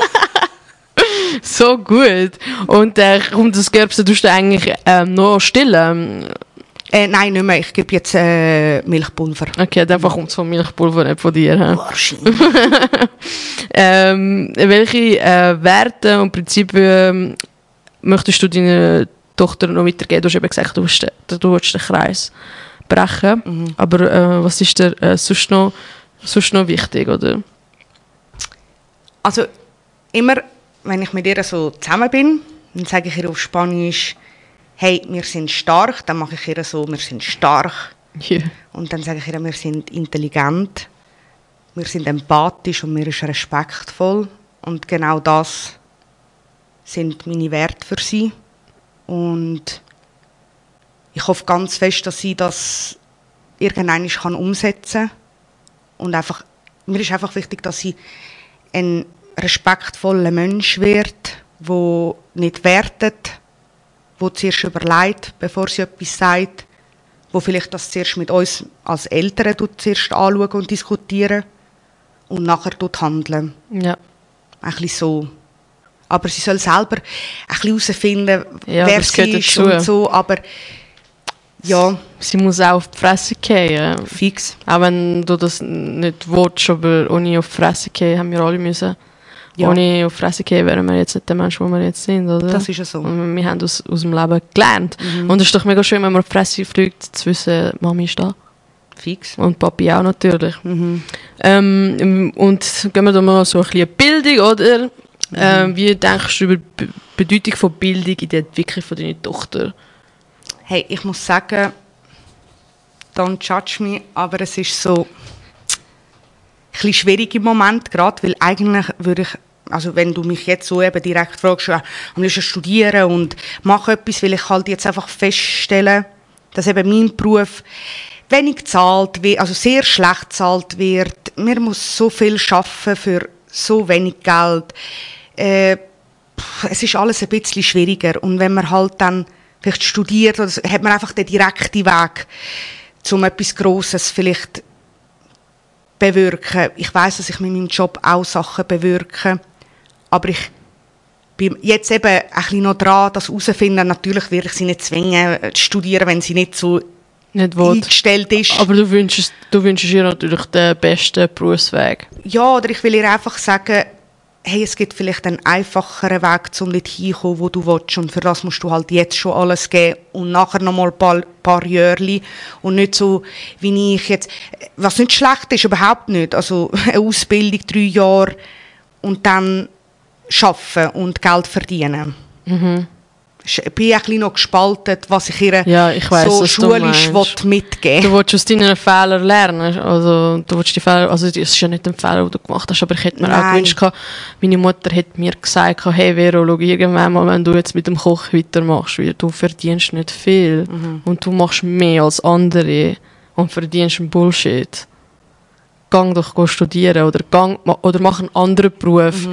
So gut. Und äh, kommt das Gerbsen, tust du eigentlich ähm, noch stillen? äh, nein, nicht mehr, ich gebe jetzt äh, Milchpulver. Okay, dann kommt es von Milchpulver, nicht von dir. hä? Wahrscheinlich. Ähm, welche äh, Werte und Prinzipien möchtest du deiner Tochter noch weitergeben? Du hast eben gesagt, du willst, den- du willst den Kreis brechen. Aber äh, was ist dir äh, sonst, noch, sonst noch wichtig? Oder? Also immer, wenn ich mit ihr so zusammen bin, dann sage ich ihr auf Spanisch, hey, wir sind stark. Dann mache ich ihr so, wir sind stark. Ja. Und dann sage ich ihr, wir sind intelligent, wir sind empathisch und mir ist respektvoll. Und genau das sind meine Werte für sie. Und ich hoffe ganz fest, dass sie das irgendwann kann umsetzen kann. Und einfach, mir ist einfach wichtig, dass sie ein respektvoller Mensch wird, wo nicht wertet, wo zuerst überlegt, bevor sie etwas sagt, wo vielleicht das zuerst mit uns als Eltern tut, zuerst anschauen und diskutieren und nachher tut handeln. Ja. Ein bisschen so. Aber sie soll selber ein bisschen herausfinden, Ja, wer sie ist dazu. und so. Aber ja, Sie muss auch auf die Fresse gehen. fix. Auch wenn du das nicht willst, aber ohne auf die Fresse gehen haben wir alle müssen. Ja. Ohne auf die Fresse gehen wären wir jetzt nicht der Mensch, wo wir jetzt sind, oder? Das ist ja so. Und wir haben aus, aus dem Leben gelernt. Mhm. Und es ist doch mega schön, wenn man auf die Fresse fliegt, zu wissen, Mami ist da. Fix. Und Papi auch natürlich. Mhm. Ähm, und gehen wir da mal so ein bisschen Bildung, oder? Ähm, wie denkst du über die Be- Bedeutung von Bildung in der Entwicklung von deiner Tochter? Hey, ich muss sagen, don't judge me, aber es ist so ein bisschen schwierig im Moment gerade, weil eigentlich würde ich, also wenn du mich jetzt so eben direkt fragst, ja, am liebsten studieren und mach etwas, will ich halt jetzt einfach feststellen, dass eben mein Beruf wenig zahlt, also sehr schlecht zahlt wird. Man muss so viel schaffen für so wenig Geld. Äh, pff, es ist alles ein bisschen schwieriger. Und wenn man halt dann vielleicht studiert, oder hat man einfach den direkten Weg, um etwas Grosses vielleicht bewirken. Ich weiß, dass ich mit meinem Job auch Sachen bewirke, aber ich bin jetzt eben ein bisschen noch dran, das herauszufinden. Natürlich werde ich sie nicht zwingen, äh, zu studieren, wenn sie nicht so Nicht eingestellt ist. Aber du wünschst, du wünschst ihr natürlich den besten Berufsweg. Ja, oder ich will ihr einfach sagen, hey, es gibt vielleicht einen einfacheren Weg, um dort hinzukommen, wo du willst. Und für das musst du halt jetzt schon alles geben und nachher noch mal ein paar, paar Jahre. Und nicht so, wie ich jetzt, was nicht schlecht ist, überhaupt nicht. Also eine Ausbildung, drei Jahre und dann arbeiten und Geld verdienen. Ich bin ein bisschen noch gespalten, was ich ihr Mhm. Ja, ich weiss, so was du schulisch meinst. will mitgeben Du willst aus deinen Fehlern lernen. Also, du willst die Fehler, also, das ist ja nicht ein Fehler, den du gemacht hast, aber ich hätte mir auch Nein. gewünscht, gehabt, meine Mutter hätte mir gesagt, hey Vero, schau, irgendwann mal, wenn du jetzt mit dem Koch weitermachst, weil du verdienst nicht viel und du machst mehr als andere und verdienst einen Bullshit. Gang doch studieren oder, gang, oder mach einen anderen Beruf,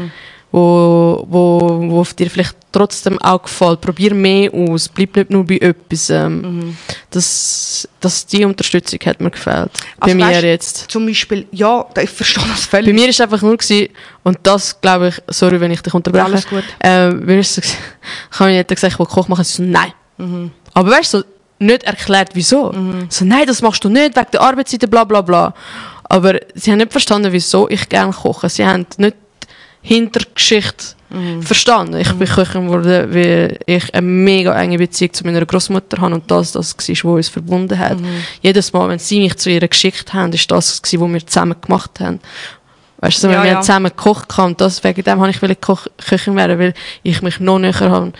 wo, wo, wo dir vielleicht trotzdem auch gefällt. Probier mehr aus, bleib nicht nur bei etwas. Ähm, das, das, die Unterstützung hat mir gefällt. bei Also mir weisst, jetzt. Zum Beispiel, ja, ich verstehe das Bei völlig. mir ist es einfach nur gewesen, und das glaube ich, sorry, wenn ich dich unterbreche. Alles gut. Äh, wenn ich so, ich habe nicht gesagt, ich will Koch machen, so, nein. Mhm. Aber weißt du, so, nicht erklärt, wieso. So, nein, das machst du nicht, wegen der Arbeitszeiten, bla bla bla. Aber sie haben nicht verstanden, wieso ich gerne koche. Sie haben nicht Hintergeschichte Mhm. verstanden. Ich bin Köchin geworden, weil ich eine mega enge Beziehung zu meiner Großmutter habe und das das war, was uns verbunden hat. Mhm. Jedes Mal, wenn sie mich zu ihr geschickt haben, ist das, was wir zusammen gemacht haben. Weißt du, so, Ja, wenn wir ja. zusammen gekocht haben, und das, wegen dem habe ich wollte Koch Köchin werden, weil ich mich noch näher habe,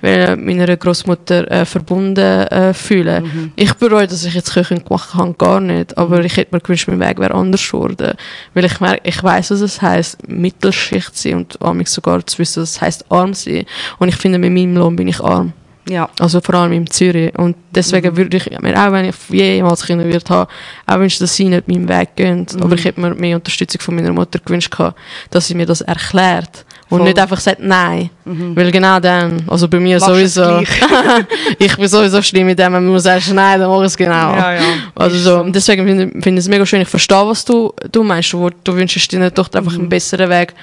weil meiner Großmutter äh, verbunden äh, fühle. Mhm. Ich bereue, dass ich jetzt Köchin gemacht habe, gar nicht. Aber ich hätte mir gewünscht, mein Weg wäre anders geworden. Weil ich merke, ich weiß, was es heisst, Mittelschicht sein und mich sogar zu wissen, was es heisst, arm sein. Und ich finde, mit meinem Lohn bin ich arm. Ja. Also vor allem in Zürich. Und deswegen würde ich mir auch, wenn ich jemals Kinder würde haben, auch wünschen, dass sie nicht meinen Weg gehen. Aber ich hätte mir mehr Unterstützung von meiner Mutter gewünscht, gehabt, dass sie mir das erklärt. Und Voll. nicht einfach sagt, nein. Weil genau dann, also bei mir Machst sowieso, ich bin sowieso schlimm mit dem, wenn du sagst, nein, dann mach ich es genau. Ja, ja. Also so, deswegen finde ich finde ich es mega schön. Ich verstehe, was du, du meinst. Du, du wünschst deiner Tochter einfach einen besseren Weg,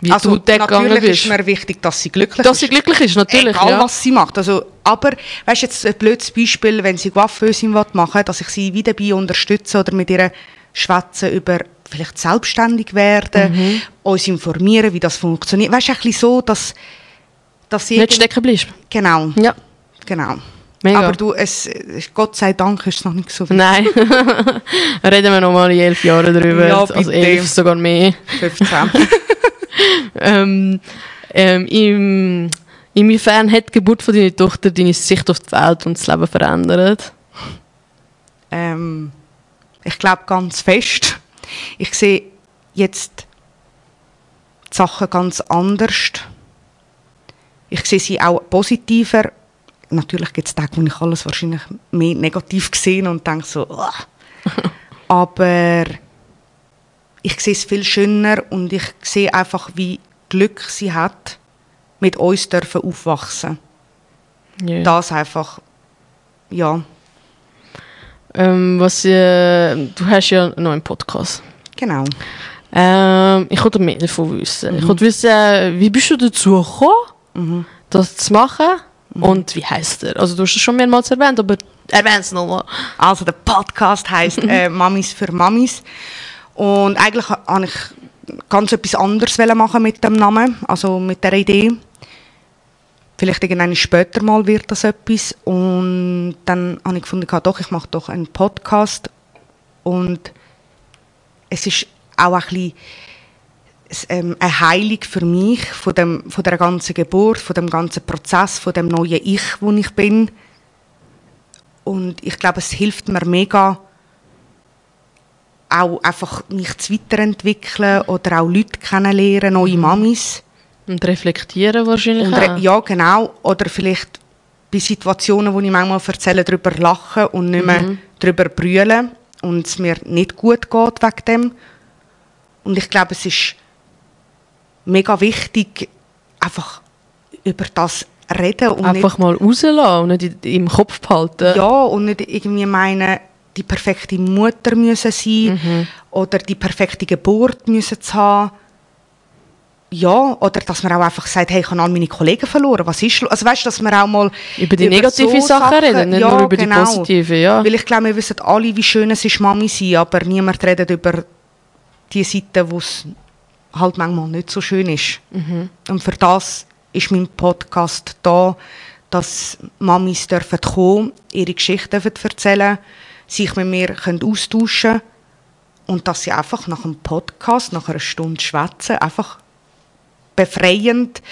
wie Also du natürlich bist. ist mir wichtig, dass sie glücklich Dass ist. sie glücklich ist, natürlich. Egal, ja. was sie macht. Also, aber, weißt du, jetzt ein blödes Beispiel, wenn sie Coiffeusin machen will, dass ich sie wieder dabei unterstütze oder mit ihr schwätzen über vielleicht selbstständig werden, Mhm. uns informieren, wie das funktioniert. Weißt du, ein bisschen so, dass, dass sie... Nicht stecken bleibst. Genau, Ja, genau. mega. Aber du, es, Gott sei Dank ist es noch nicht so weit. Nein. Reden wir nochmal in elf Jahren drüber. Ja, also elf, sogar mehr. 15. Ähm, ähm, im, inwiefern hat die Geburt von deiner Tochter deine Sicht auf die Welt und das Leben verändert? ähm, ich glaube ganz fest. Ich sehe jetzt die Sachen ganz anders. Ich sehe sie auch positiver. Natürlich gibt es Tage, wo ich alles wahrscheinlich mehr negativ gesehen und denke so, aber ich sehe es viel schöner und ich sehe einfach, wie Glück sie hat, mit uns dürfen aufwachsen. Ja. Das einfach, ja, Ähm, was, äh, du hast ja noch einen Podcast. genau. Ähm, ich wollte mehr davon wissen. Ich wollte wissen, äh, wie bist du dazu gekommen, das zu machen? Und wie heißt er? Also du hast es schon mehrmals erwähnt, aber erwähne es nochmal. Also der Podcast heißt äh, Mamis für Mamis und eigentlich wollte ich ganz etwas anderes machen mit dem Namen, also mit der Idee. Vielleicht irgendwann später mal wird das etwas und dann habe ich gefunden, doch, ich mache doch einen Podcast und es ist auch ein bisschen ähm, eine Heilung für mich von, dem, von der ganzen Geburt, von dem ganzen Prozess, von dem neuen Ich, wo ich bin. Und ich glaube, es hilft mir mega, auch einfach mich zu weiterentwickeln oder auch Leute kennenlernen, neue Mamis. Und reflektieren wahrscheinlich Und auch. re- ja, genau. Oder vielleicht bei Situationen, wo ich manchmal erzähle, darüber lachen und nicht mehr darüber brüllen und es mir nicht gut geht wegen dem. Und ich glaube, es ist mega wichtig, einfach über das reden und Einfach mal rauslassen und nicht im Kopf behalten. nicht, ja, und nicht irgendwie meinen, die perfekte Mutter müssen sein oder die perfekte Geburt müssen zu haben. Ja, oder dass man auch einfach sagt, hey, ich habe all meine Kollegen verloren, was ist? Also weißt du, dass man auch mal Über die negative so Sachen reden, nicht nur über die genau. positive, ja. Weil ich glaube, wir wissen alle, wie schön es ist, Mami zu sein, aber niemand redet über die Seite, wo es halt manchmal nicht so schön ist. Mhm. Und für das ist mein Podcast da, dass Mamis dürfen kommen, ihre Geschichten dürfen erzählen, sich mit mir können austauschen und dass sie einfach nach einem Podcast, nach einer Stunde schwätzen, einfach befreiend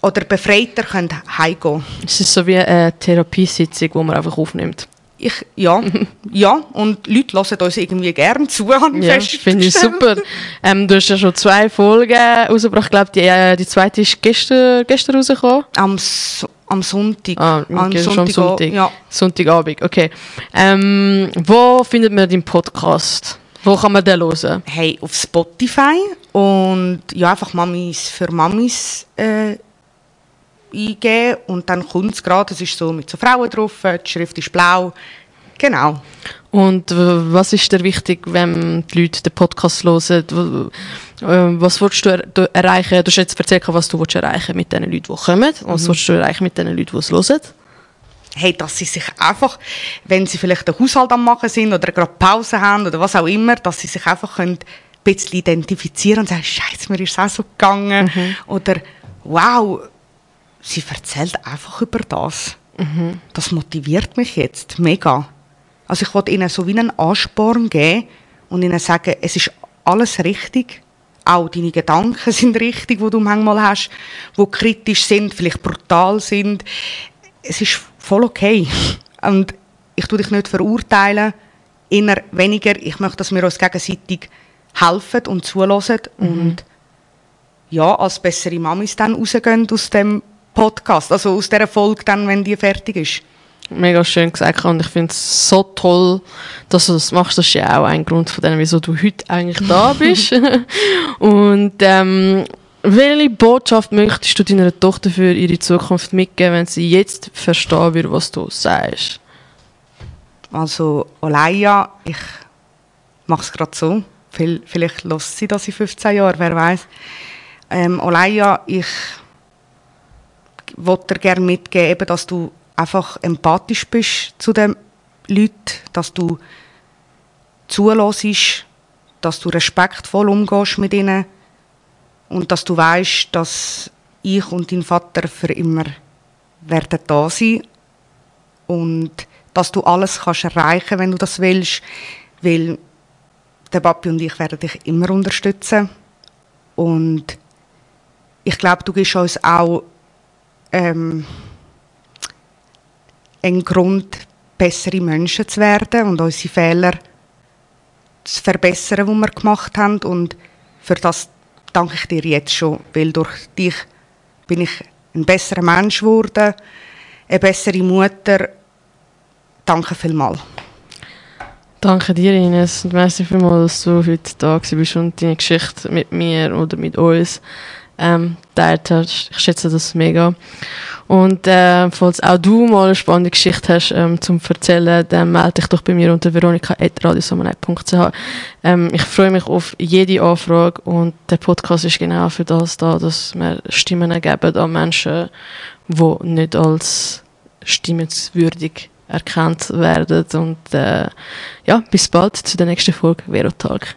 oder befreiter können heimgehen Es ist so wie eine Therapiesitzung, die man einfach aufnimmt. Ich, ja, ja, und Leute hören uns irgendwie gern zu, Ja, finde ich super. Ähm, du hast ja schon zwei Folgen rausgebracht. Ich glaube, die, äh, die zweite ist gestern, gestern rausgekommen. Am, S am Sonntag. Ah, am okay, schon am Sonntag. Ja. Sonntagabend, okay. Ähm, wo findet man den Podcast? Wo kann man den hören? Hey, auf Spotify und ja, einfach Mamis für Mamis äh, eingeben und dann kommt es gerade, es ist so mit so Frauen drauf, die Schrift ist blau. Genau. Und äh, was ist dir wichtig, wenn die Leute den Podcast hören? Äh, Was willst du, er erreichen? Du hast jetzt erzählt, was du erreichen mit den Leuten, die kommen. Was Mhm. willst du erreichen mit den Leuten, die es hören? hey, dass sie sich einfach, wenn sie vielleicht den Haushalt am machen sind oder gerade Pause haben oder was auch immer, dass sie sich einfach können ein bisschen identifizieren und sagen, Scheiße, mir ist es auch so gegangen. Oder wow, sie erzählt einfach über das. Das motiviert mich jetzt mega. Also ich wollte ihnen so wie einen Ansporn geben und ihnen sagen, es ist alles richtig. Auch deine Gedanken sind richtig, wo du manchmal hast, wo kritisch sind, vielleicht brutal sind. Es ist voll okay. Und ich tue dich nicht verurteilen, eher weniger. Ich möchte, dass wir uns gegenseitig helfen und zulassen und ja, als bessere Mamis dann rausgehen aus dem Podcast, also aus dieser Folge dann, wenn die fertig ist. Mega schön gesagt und ich finde es so toll, dass du das machst. Das ist ja auch ein Grund von dem, wieso du heute eigentlich da bist. und ähm, welche Botschaft möchtest du deiner Tochter für ihre Zukunft mitgeben, wenn sie jetzt verstehen wird, was du sagst? Also Olaya, ich mache es gerade so. Viel, vielleicht lässt sie das in 15 Jahren, wer weiß. Ähm, Olaya, ich wollte dir gerne mitgeben, eben, dass du einfach empathisch bist zu den Leuten, dass du zulässt, dass du respektvoll umgehst mit ihnen und dass du weißt, dass ich und dein Vater für immer werden da sein und dass du alles kannst erreichen, wenn du das willst, weil der Papi und ich werden dich immer unterstützen. Und ich glaube, du gibst uns auch ähm, einen Grund, bessere Menschen zu werden und unsere Fehler zu verbessern, die wir gemacht haben und für das danke ich dir jetzt schon, weil durch dich bin ich ein besserer Mensch geworden, eine bessere Mutter. Danke vielmals. Danke dir, Ines. Und merci vielmals, dass du heute da bist und deine Geschichte mit mir oder mit uns ähm, teilt hast. Ich schätze das mega. Und äh, falls auch du mal eine spannende Geschichte hast ähm, zum Erzählen, dann melde dich doch bei mir unter veronika.radiosamanei.ch. Ähm, ich freue mich auf jede Anfrage und der Podcast ist genau für das da, dass wir Stimmen geben an Menschen, die nicht als stimmenswürdig erkannt werden. Und äh, ja, bis bald zu der nächsten Folge Verotalk.